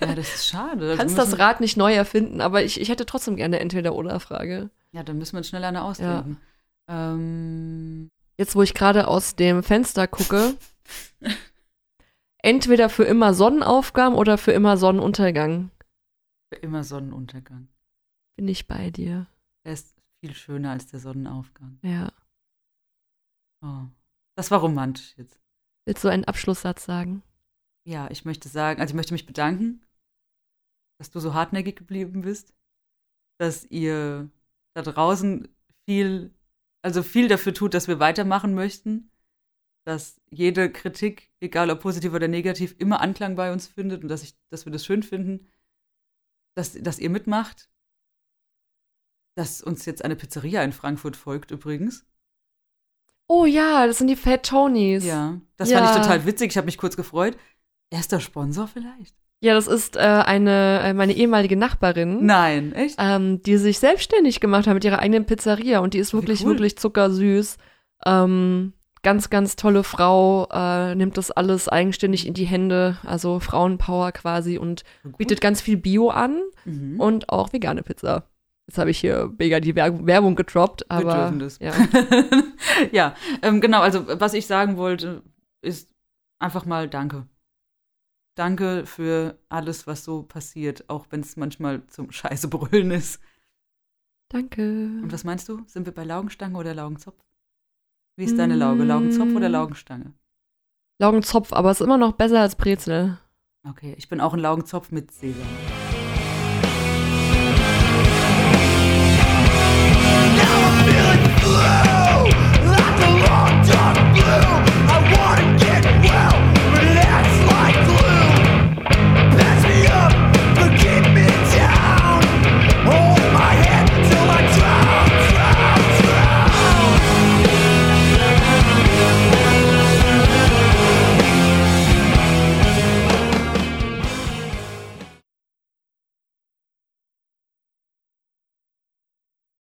Ja, das ist schade. Also Kannst das Rad nicht neu erfinden, aber ich, ich hätte trotzdem gerne entweder oder Frage. Ja, dann müssen wir uns schnell eine ausdenken. Ähm, Jetzt, wo ich gerade aus dem Fenster gucke, entweder für immer Sonnenaufgang oder für immer Sonnenuntergang. für immer Sonnenuntergang. Bin ich bei dir. Der ist viel schöner als der Sonnenaufgang. Ja. Oh. Das war romantisch jetzt. Willst du einen Abschlusssatz sagen? Ja, ich möchte sagen, also ich möchte mich bedanken, dass du so hartnäckig geblieben bist, dass ihr da draußen viel, also viel dafür tut, dass wir weitermachen möchten, dass jede Kritik, egal ob positiv oder negativ, immer Anklang bei uns findet und dass, ich, dass wir das schön finden, dass, dass ihr mitmacht, dass uns jetzt eine Pizzeria in Frankfurt folgt übrigens. Oh ja, das sind die Fat Tonys. Ja, das Ja. fand ich total witzig. Ich habe mich kurz gefreut. Erster Sponsor vielleicht? Ja, das ist äh, eine äh, meine ehemalige Nachbarin, Nein, echt? ähm, die sich selbstständig gemacht hat mit ihrer eigenen Pizzeria und die ist wirklich, cool. wirklich zuckersüß. Ähm, ganz, ganz tolle Frau, äh, nimmt das alles eigenständig in die Hände, also Frauenpower quasi und bietet ganz viel Bio an Mhm. und auch vegane Pizza. Jetzt habe ich hier mega die Wer- Werbung gedroppt, aber dürfen das. ja. ja, ähm, genau, also was ich sagen wollte, ist einfach mal Danke. Danke für alles, was so passiert, auch wenn es manchmal zum Scheißebrüllen ist. Danke. Und was meinst du? Sind wir bei Laugenstange oder Laugenzopf? Wie ist deine Lauge? Laugenzopf oder Mm. Laugenstange? Laugenzopf, aber ist immer noch besser als Brezel. Okay, ich bin auch ein Laugenzopf mit Sesam.